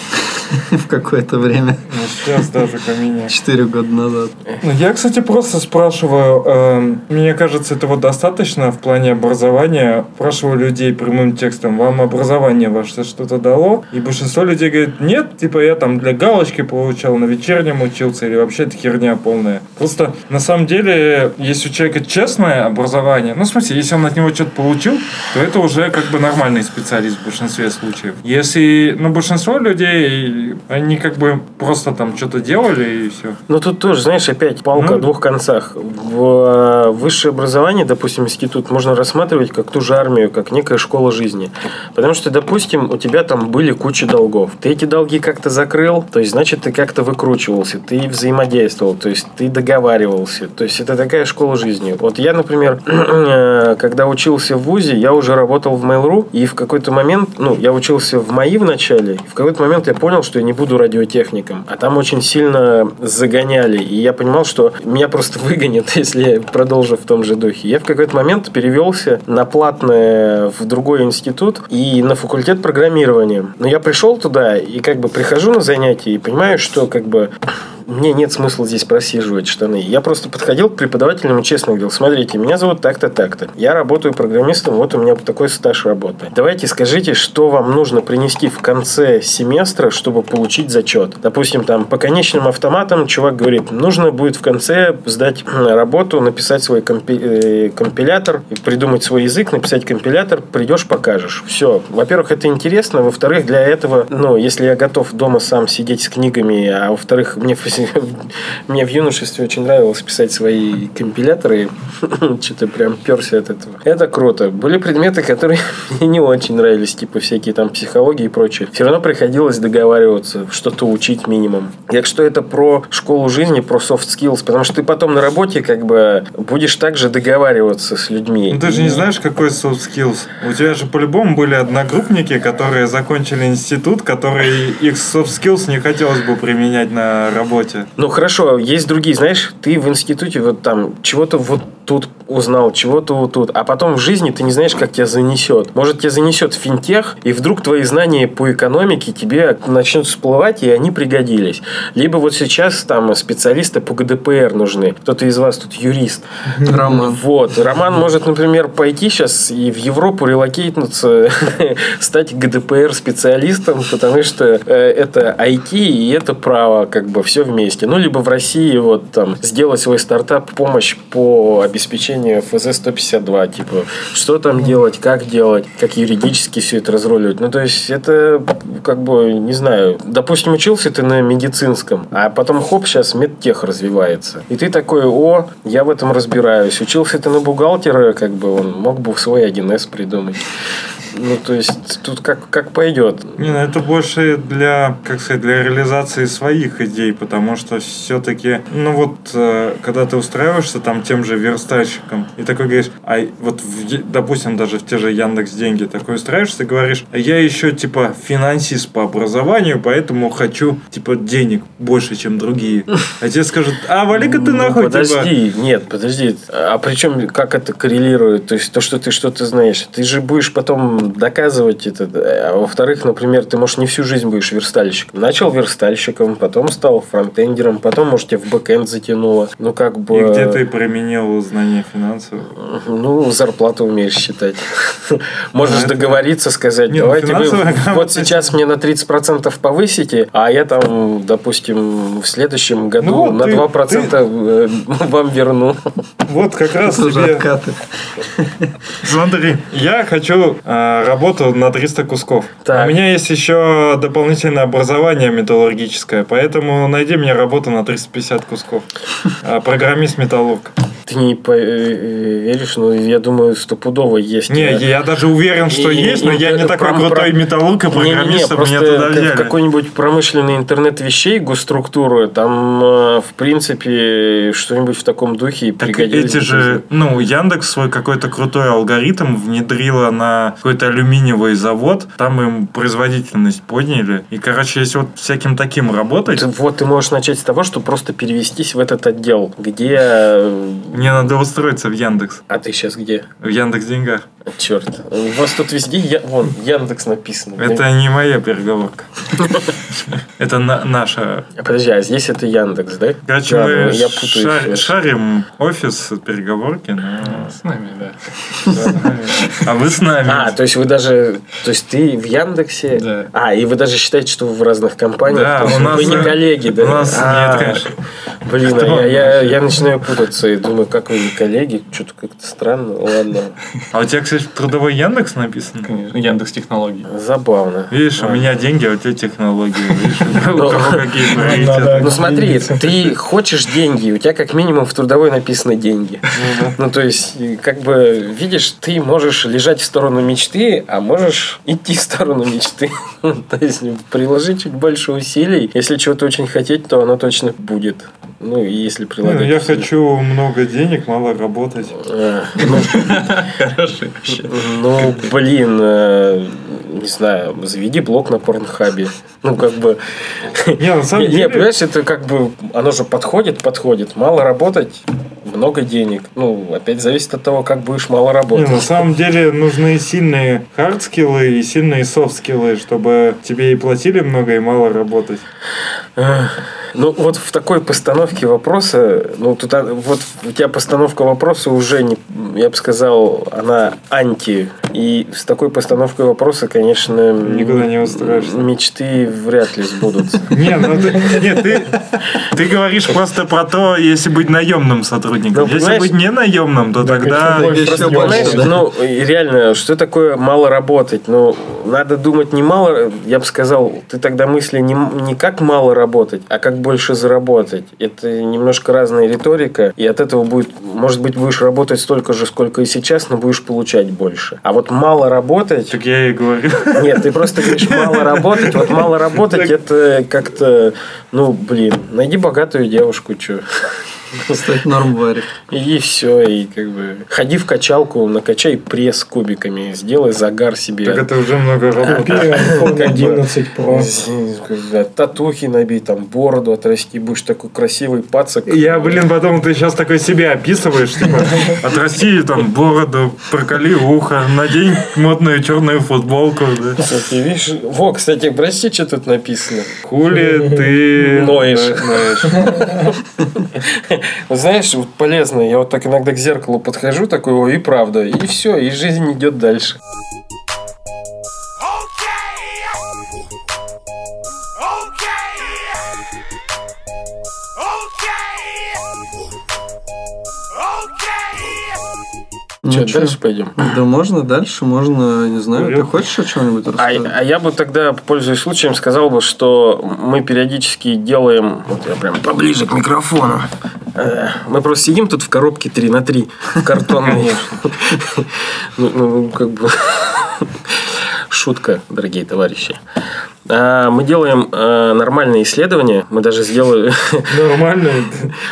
в какое-то время. Ну, сейчас, да, только меня. Четыре года назад. Ну, я, кстати, просто спрашиваю, эм, мне кажется, этого достаточно в плане образования. Спрашиваю людей прямым текстом, вам образование ваше что-то дало? И большинство людей говорит, нет, типа я там для галочки получал, на вечернем учился, или вообще это херня полная. Просто на самом деле, если у человека честное образование, ну, в смысле, если он от него что-то получил, то это уже как бы нормальный специалист в большинстве случаев. Если, ну, большинство людей, они как бы просто там что-то делали и все. Ну, тут тоже, знаешь, опять палка Ну. о двух концах. В э, высшее образование, допустим, институт, можно рассматривать как ту же армию, как некая школа жизни. Потому что, допустим, у тебя там были куча долгов. Ты эти долги как-то закрыл, то есть, значит, ты как-то выкручивался, ты взаимодействовал, то есть, ты договаривался. То есть, это такая школа жизни. Вот я, например, э, когда учился в ВУЗе, я уже работал в Mail.ru, и в какой-то момент, ну, я учился в МАИ вначале, и в какой-то момент я понял, что я не буду радиотехником. А там очень сильно загоняли, и я понимал, что меня просто выгонят, если я продолжу в том же духе. Я в какой-то момент перевелся на платное в другой институт и на факультет программирования. Но я пришел туда и как бы прихожу на занятия и понимаю, что как бы мне нет смысла здесь просиживать штаны. Я просто подходил к преподавателям и честно говорил, смотрите, меня зовут так-то, так-то. Я работаю программистом, вот у меня такой стаж работы. Давайте скажите, что вам нужно принести в конце семестра, чтобы получить зачет. Допустим, там по конечным автоматам чувак говорит, нужно будет в конце сдать работу, написать свой э, компилятор, придумать свой язык, написать компилятор, придешь, покажешь. Все. Во-первых, это интересно. Во-вторых, для этого, ну, если я готов дома сам сидеть с книгами, а во-вторых, мне, мне в юношестве очень нравилось писать свои компиляторы, что-то прям перся от этого. Это круто. Были предметы, которые мне не очень нравились, типа всякие там психологии и прочее. Все равно приходилось договариваться, что-то учить минимум. Так что это про школу жизни, про soft skills, потому что ты потом на работе как бы будешь также договариваться с людьми. Ну, ты же не знаешь, какой soft skills. У тебя же по-любому были одногруппники, которые закончили институт, которые их soft skills не хотелось бы применять на работе. Ну хорошо, есть другие, знаешь, ты в институте вот там чего-то вот тут узнал, чего-то тут. А потом в жизни ты не знаешь, как тебя занесет. Может, тебя занесет в финтех, и вдруг твои знания по экономике тебе начнут всплывать, и они пригодились. Либо вот сейчас там специалисты по ГДПР нужны. Кто-то из вас тут юрист. Роман. Вот. Роман может, например, пойти сейчас и в Европу релокейтнуться, стать ГДПР-специалистом, потому что э, это IT и это право, как бы все вместе. Ну, либо в России вот там сделать свой стартап, помощь по обеспечению ФЗ-152, типа, что там делать, как делать, как юридически все это разруливать. Ну, то есть, это как бы, не знаю, допустим, учился ты на медицинском, а потом хоп, сейчас медтех развивается. И ты такой, о, я в этом разбираюсь. Учился ты на бухгалтера, как бы он мог бы свой 1С придумать. Ну, то есть, тут как, как пойдет. Не, ну это больше для, как сказать, для реализации своих идей, потому что все-таки, ну вот, э, когда ты устраиваешься там тем же верстальщиком, и такой говоришь, а вот, в допустим, даже в те же Яндекс Деньги такой устраиваешься и говоришь, а я еще, типа, финансист по образованию, поэтому хочу, типа, денег больше, чем другие. А тебе скажут, а вали-ка ты Ну, нахуй, типа, Подожди, нет, подожди. А причем как это коррелирует? То есть то, что ты что-то знаешь, ты же будешь потом доказывать это. А во-вторых, например, ты, может, не всю жизнь будешь верстальщиком. Начал верстальщиком, потом стал фронтендером, потом, может, тебя в бэкэнд затянуло. Ну, как бы... и где ты применил знания финансов? Ну, зарплату умеешь считать. Можешь это- договориться, сказать, ну, давайте вы вот сейчас мне на 30% повысите, а я там, допустим, в следующем году Ну на ты- 2% э, вам верну. Вот как раз тебе... откаты. Смотри, я хочу э, работу на 300 кусков. Так. У меня есть еще дополнительное образование металлургическое, поэтому найди мне работу на 350 кусков. Э, Программист-металлург. Ты не по- э, веришь, но я думаю, стопудово есть. Не, А, я даже уверен, что И- есть, но и- я не такой пром- крутой пром- металлург и программист, чтобы меня просто туда как- взяли. какой-нибудь промышленный интернет вещей, госструктуры, там, э, в принципе, что-нибудь в таком духе Так пригодилось. Эти же, ну, Яндекс свой какой-то крутой алгоритм внедрила на какой-то алюминиевый завод, там им производительность подняли. И, короче, если вот всяким таким работать, Ты- Вот ты можешь начать с того, что просто перевестись в этот отдел, где... э, мне надо устроиться в Яндекс. А ты сейчас где? В Яндекс Деньгах. Черт. У вас тут везде, Я- вон, Яндекс написано. Это не моя переговорка. Это на- наша. Подожди, а здесь это Яндекс, да? Короче, мы ну, шарим офис переговорки, но... С нами, да. А вы с нами. А, то есть вы даже... То есть ты в Яндексе... Да. А, и вы даже считаете, что вы в разных компаниях? Да, То есть у нас- Вы не коллеги, да? у нас А, нет, конечно. Блин, а я, начинаю путаться и думаю, как вы не коллеги? Что-то как-то странно. Ладно. А у тебя, кстати, трудовой Яндекс написан? Конечно. Яндекс технологий. Забавно. Видишь, у меня деньги, а у тебя технологии. Видишь, у Ну. Ну смотри, ты хочешь деньги, у тебя как минимум в трудовой написано деньги. Ну то есть, как бы, видишь, ты можешь лежать в сторону мечты, а можешь идти в сторону мечты. То есть, приложить чуть больше усилий. Если чего-то очень хотеть, то оно точно будет. Ну, и если Не, прилагать ну, я усилия. хочу много денег, мало работать. А, ну, Хороший вообще. Ну, блин, э, не знаю, заведи блог на порнхабе. Ну, как бы... Не, на самом Не, деле... понимаешь, это как бы... Оно же подходит, подходит. Мало работать, много денег. Ну, опять зависит от того, как будешь мало Не, работать. на самом деле нужны сильные хардскиллы и сильные софтскиллы, чтобы тебе и платили много, и мало работать. Ну, вот в такой постановке вопроса, ну, тут а, вот у тебя постановка вопроса уже, не, я бы сказал, она анти. И с такой постановкой вопроса, конечно, Никуда не устроишься. мечты вряд ли сбудутся. Не, ну нет, ты, ты говоришь просто про то, если быть наемным сотрудником. Ну, если быть не наемным, то Так, тогда... еще больше еще больше, Понимаешь, да. ну, реально, что такое мало работать? Ну, надо думать не мало, я бы сказал, ты тогда мысли не, не как мало работать, а как больше заработать. Это немножко разная риторика, и от этого будет, может быть, будешь работать столько же, сколько и сейчас, но будешь получать больше. А вот мало работать... Так я и говорю. Нет, ты просто говоришь мало работать. Вот мало работать Так. это как-то, ну, блин, найди богатую девушку, что. Стать нормварик. И все, и как бы ходи в качалку, накачай пресс кубиками, сделай загар себе. Так это уже много работы. IPhone 11 Pro. Татухи набей, там бороду отрасти, будешь такой красивый пацак. Я, блин, потом ты сейчас такой себя описываешь, типа, отрасти там бороду, проколи ухо, надень модную черную футболку, да. Кстати, видишь, во, кстати, прости, что тут написано. Хули ты Ноешь. ноешь. Знаешь, вот полезно, я вот так иногда к зеркалу подхожу, такой, ой, и правда, и все, и жизнь идет дальше. Ну, дальше пойдем? Да можно дальше, можно, не знаю, ты хочешь о чем-нибудь А, рассказать? а я бы тогда, пользуясь случаем, сказал бы, что мы периодически делаем... Вот я прям поближе к микрофону. Э, Мы просто сидим тут в коробке 3 на 3 картонной. Ну, ну, как бы... Шутка, дорогие товарищи. А, Мы делаем э, нормальные исследования. Мы даже сделали... Нормально.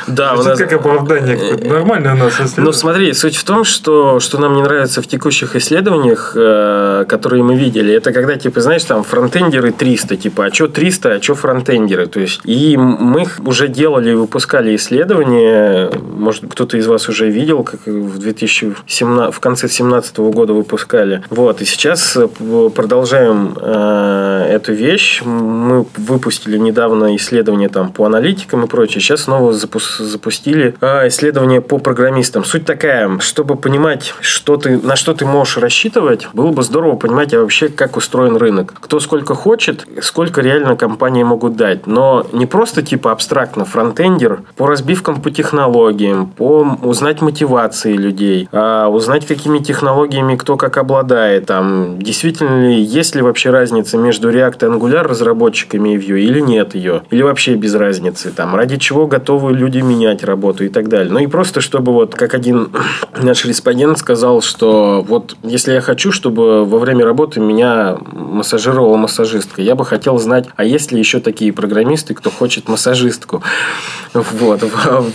Да, у нас... как оправдание. Нормально у нас Ну, смотри, суть в том, что, что нам не нравится в текущих исследованиях, э, которые мы видели, это когда, типа, знаешь, там фронтендеры 300, типа, а что 300, а что фронтендеры, то есть, и мы уже делали и выпускали исследования, может, кто-то из вас уже видел, как в 2017, в конце 2017 года выпускали, вот, и сейчас э, продолжаем эту вещь, мы выпустили недавно исследование там по аналитикам и прочее, сейчас снова запус- запустили э, исследование по программистам. Суть такая, чтобы понимать, что ты, на что ты можешь рассчитывать, было бы здорово понимать а вообще, как устроен рынок. Кто сколько хочет, сколько реально компании могут дать. Но не просто типа абстрактно фронтендер, по разбивкам по технологиям, по узнать мотивации людей, а узнать, какими технологиями кто как обладает. Там, действительно ли, есть ли вообще разница между React Angular разработчиками и Vue или нет ее. Или вообще без разницы. Там, ради чего готовы люди менять работу и так далее. Ну и просто, чтобы вот, как один наш респондент сказал, что вот если я хочу, чтобы во время работы меня массажировала массажистка, я бы хотел знать, а есть ли еще такие программисты, кто хочет массажистку. Вот.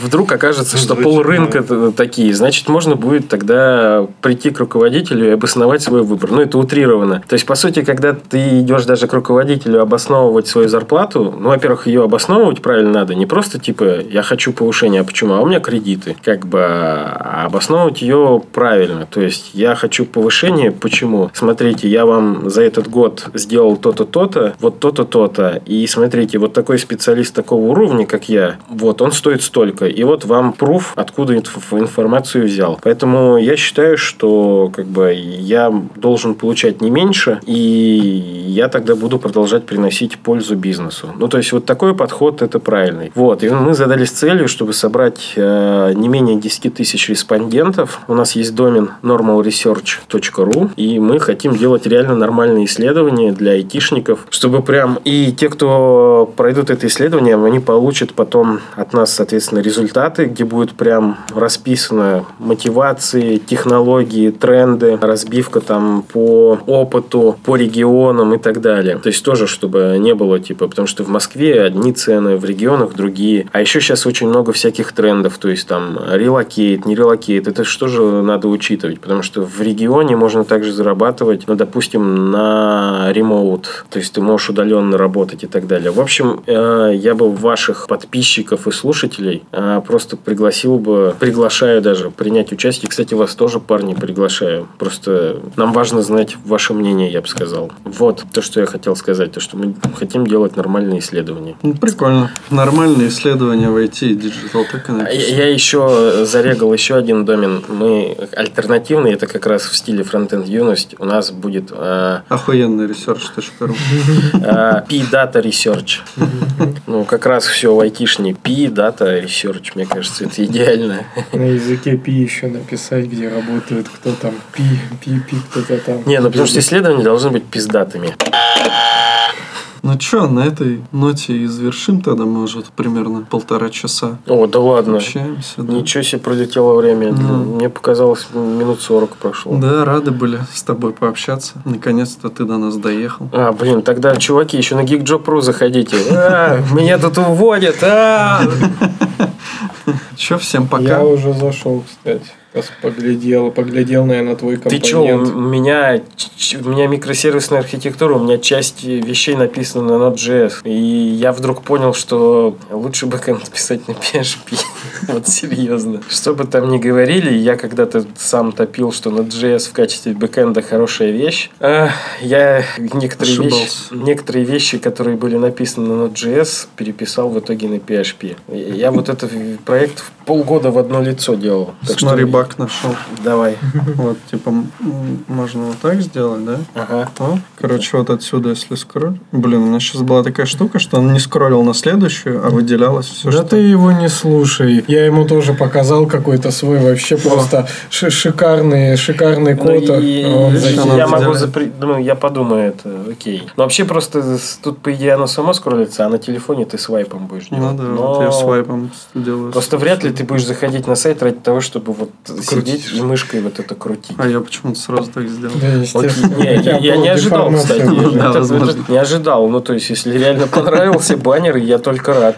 Вдруг окажется, что полрынка такие. Значит, можно будет тогда прийти к руководителю и обосновать свой выбор. Ну, это утрировано. То есть, по сути, когда ты идешь даже к руководителю обосновывать свою зарплату, ну, во-первых, ее обосновывать правильно надо. Не просто, типа, я хочу повышения, а почему? А у меня кредиты. Как бы а обосновывать ее правильно. То есть, я хочу повышения, почему? Смотрите, я вам за этот год сделал то-то, то-то, вот то-то, то-то. И смотрите, вот такой специалист такого уровня, как я, вот, он стоит столько. И вот вам пруф, откуда инф- информацию взял. Поэтому я считаю, что как бы я должен получать не меньше, и я тогда буду продолжать приносить пользу бизнесу. Ну, то есть, вот такой подход это правильный. Вот, и мы задались целью, чтобы собрать э, не менее 10 тысяч респондентов. У нас есть домен normalresearch.ru, и мы хотим делать реально нормальные исследования для айтишников, чтобы прям и те, кто пройдут это исследование, они получат потом от нас, соответственно, результаты, где будет прям расписано мотивации, технологии, тренды, разбивка там по опыту, по регионам и так далее. То есть тоже, чтобы не было типа, потому что в Москве одни цены, в регионах другие. А еще сейчас очень много всяких трендов, то есть там relocate, не relocate. Это что же надо учитывать, потому что в регионе можно также зарабатывать, ну, допустим, на ремоут, то есть ты можешь удаленно работать и так далее. В общем, э, я бы ваших подписчиков и слушателей э, просто пригласил бы, приглашаю даже принять участие. Кстати, вас тоже, парни, приглашаю. Просто нам важно знать ваше мнение, я бы сказал. Вот то, что я хотел сказать, то, что мы хотим делать нормальные исследования. Ну, прикольно. Нормальные исследования в IT и Digital Tech А Analytics. Я я еще зарегал еще один домен. Мы альтернативный, это как раз в стиле фронтенд юность. У нас будет э, Охуенный research.ru. э, P-Data Research. Ну, как раз все в айтишне. P-Data Research, мне кажется, это идеально. На языке пи еще написать, где работает кто там. Пи, пи, пи, кто-то там. Не, ну потому что исследования должны быть пиздатыми. Ну что, на этой ноте и завершим тогда, может, примерно полтора часа. О, да ладно. Общаемся, да. Ничего себе пролетело время. Ну. Мне показалось, минут 40 прошло. Да, рады были с тобой пообщаться. Наконец-то ты до нас доехал. А, блин, тогда, чуваки, еще на GeekJob.ru заходите. А, меня тут уводят. а! Че, всем пока. Я уже зашел, кстати. Поглядел, поглядел, наверное, твой Ты компонент. чё, у меня, у меня микросервисная архитектура, у меня часть вещей написана на Node.js. И я вдруг понял, что лучше бэкэнд писать на PHP. Вот серьезно. Что бы там ни говорили, я когда-то сам топил, что Node.js в качестве бэкэнда хорошая вещь. А, Я некоторые вещи, некоторые вещи, которые были написаны на Node.js, переписал в итоге на PHP. Я вот этот проект полгода в одно лицо делал. Так Смотри, что баг нашел. Давай. Вот, типа, можно вот так сделать, да? Ага. О, короче, вот отсюда, если скроль. Блин, у меня сейчас была такая штука, что он не скроллил на следующую, а выделялось все, Да что... ты его не слушай. Я ему тоже показал какой-то свой вообще просто ши- шикарный, шикарный Ну, код. и- а я могу выделяет. запре- ну, я подумаю это, окей. Но вообще просто тут, по идее, оно само скроллится, а на телефоне ты свайпом будешь делать. Ну да, Но вот я свайпом делаю. Просто вряд ли ты будешь заходить на сайт ради того, чтобы вот сидеть и мышкой вот это крутить. А я почему-то сразу так сделал. Да, не, я, не ожидал, кстати. Да, возможно. это не ожидал. Ну, то есть, если реально понравился баннер, я только рад.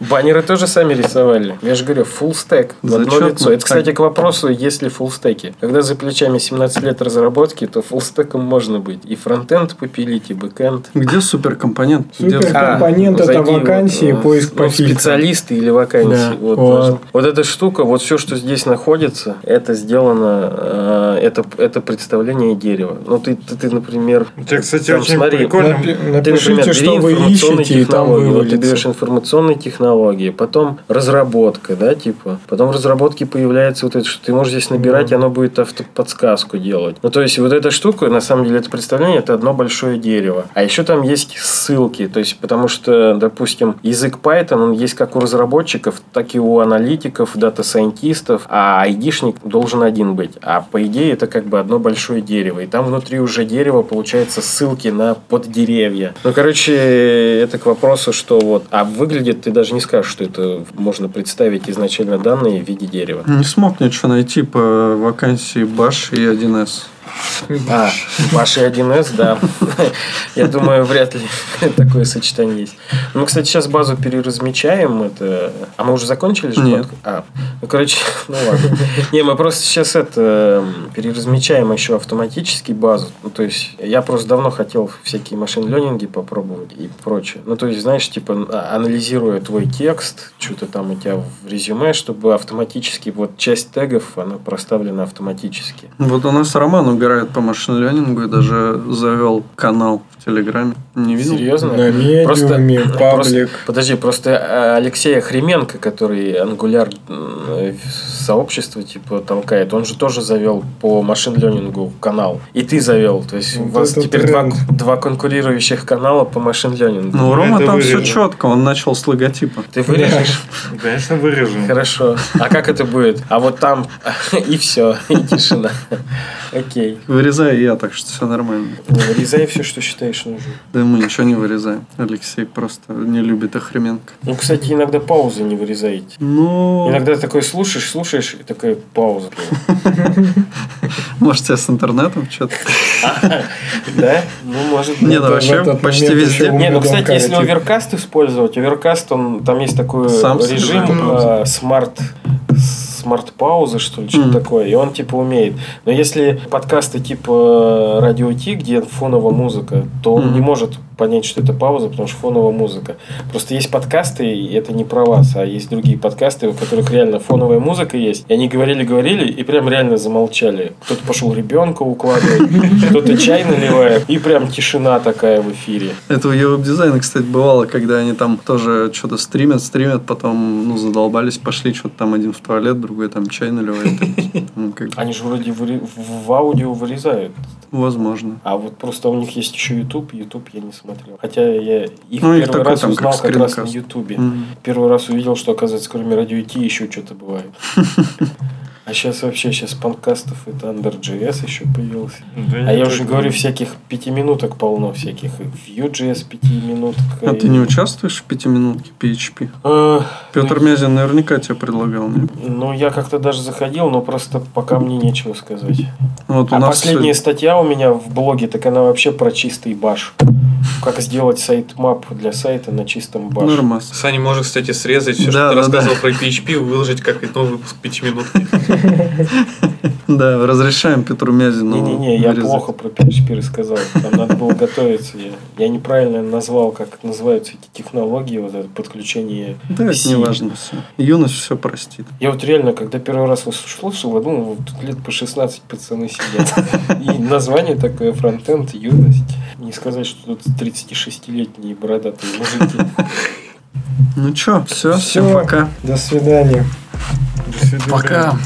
Баннеры тоже сами рисовали. Я же говорю, full stack в одно лицо. Это, кстати, к вопросу, есть ли full stack и. Когда за плечами 17 лет разработки, то full stack ом можно быть. И фронтенд попилить, и бэкенд. Где суперкомпонент? Где- Супер. Компонент это вакансии, вот, поиск по ну, фильтрам. специалисты или вакансии. Да, Вот, вот эта штука, вот все, что здесь находится, это сделано, э, это, это представление дерева. Ну, ты, ты, ты, например, тебя, кстати, Там, очень смотри, прикольно. Напи- ты, Напишите, например, что вы информационные ищете, и там технологии. Вот ты берешь информационные технологии, потом разработка, да, типа. Потом в разработке появляется вот это, что ты можешь здесь набирать, и оно будет автоподсказку делать. Ну, то есть, вот эта штука, на самом деле, это представление, это одно большое дерево. А еще там есть ссылки, то есть, потому что, допустим, язык Python, он есть как у разработчиков, так и у аналитиков, data scientist ов, а айдишник должен один быть. А по идее, это как бы одно большое дерево. И там внутри уже дерева, получается, ссылки на поддеревья. Ну, короче, это к вопросу, что вот... А выглядит, ты даже не скажешь, что это можно представить изначально данные в виде дерева. Не смог ничего найти по вакансии Баш и 1С. А, Паша 1С, да. Я думаю, вряд ли такое сочетание есть. Мы, кстати, сейчас базу переразмечаем. Это... А мы уже закончили же? Нет. А, ну, короче, ну ладно. Не, мы просто сейчас это м, переразмечаем еще автоматически базу. Ну, то есть, я просто давно хотел всякие машин-ленинги попробовать и прочее. Ну, то есть, знаешь, типа, а- анализируя твой текст, что-то там у тебя в резюме, чтобы автоматически вот часть тегов, она проставлена автоматически. Вот у нас Роман угорает по машин-ленингу и даже завел канал в Телеграме. Не видел? Серьезно? На медиуме, Просто- паблик. Подожди, просто э, Алексей Охременко, который ангуляр сообщество типа толкает, он же тоже завел по машин-ленингу канал. И ты завел. То есть у Вот вас это теперь два, тренд. два конкурирующих канала по машин-ленингу. Ну, у Рома это там все вырежем. четко, он начал с логотипа. Ты вырежешь? Конечно, вырежем. Хорошо. А как это будет? А вот там и все, и тишина. Окей. Вырезаю я, так что все нормально. Вырезай все, что считаешь нужным. Да мы ничего не вырезаем. Алексей просто не любит Охременко. Ну, кстати, иногда паузы не вырезаете. Ну, Иногда такой слушаешь, слушаешь, и такая пауза. может, тебе с интернетом что-то? Да? Ну, может быть. Не, ну в вообще почти везде. Не, ну, кстати, если Overcast использовать, Overcast, он, там есть такой режим э, smart smart паузы, что ли, что-то Мгм. такое, и он, типа, умеет. Но если подкасты типа Радио-Т, где фоновая музыка, то он Мгм. не может понять, что это пауза, потому что фоновая музыка. Просто есть подкасты, и это не про вас, а есть другие подкасты, у которых реально фоновая музыка есть, и они говорили-говорили, и прям реально замолчали. Кто-то пошел ребенка укладывать, кто-то чай наливает, и прям тишина такая в эфире. Это у веб-дизайна, кстати, бывало, когда они там тоже что-то стримят, стримят, потом, ну, задолбались, пошли, что-то там один в туалет, другой там чай наливает. Ну, Они же вроде в аудио вырезают. Возможно. А вот просто у них есть еще YouTube. YouTube я не смотрел. Хотя я их Ну, их первый такой раз там, узнал как как, раз на. YouTube. Мгм. Первый раз увидел, что, оказывается, кроме радио Ти еще что-то бывает. А сейчас вообще, сейчас панкастов это Under.js еще появился. Да А я уже говорю, всяких пятиминуток полно всяких. И Vue.js пятиминутка. А ты не участвуешь в пятиминутке PHP? А, Петр Мязин наверняка тебе предлагал, нет? Ну, я как-то даже заходил, но просто пока мне нечего сказать. Вот у А нас последняя статья у меня в блоге, так она вообще про чистый баш. Как сделать сайт-мап для сайта на чистом баш. нормас. Саня может, кстати, срезать все, Да, что ты да, рассказывал про PHP, выложить как новый выпуск пятиминутки. Да, разрешаем Петру Мязину. Не-не-не, я плохо про PHP рассказал. Там надо было готовиться. Я, неправильно назвал, как называются эти технологии, вот это подключение. Да, это не важно все. Юность все простит. Я вот реально, когда первый раз вас слушал, я думал, тут лет по 16 пацаны сидят. И название такое, фронтенд, юность. Не сказать, что тут 36-летние бородатые мужики. Ну чё, все, Всё. всем пока. До свидания. До свидания. Пока.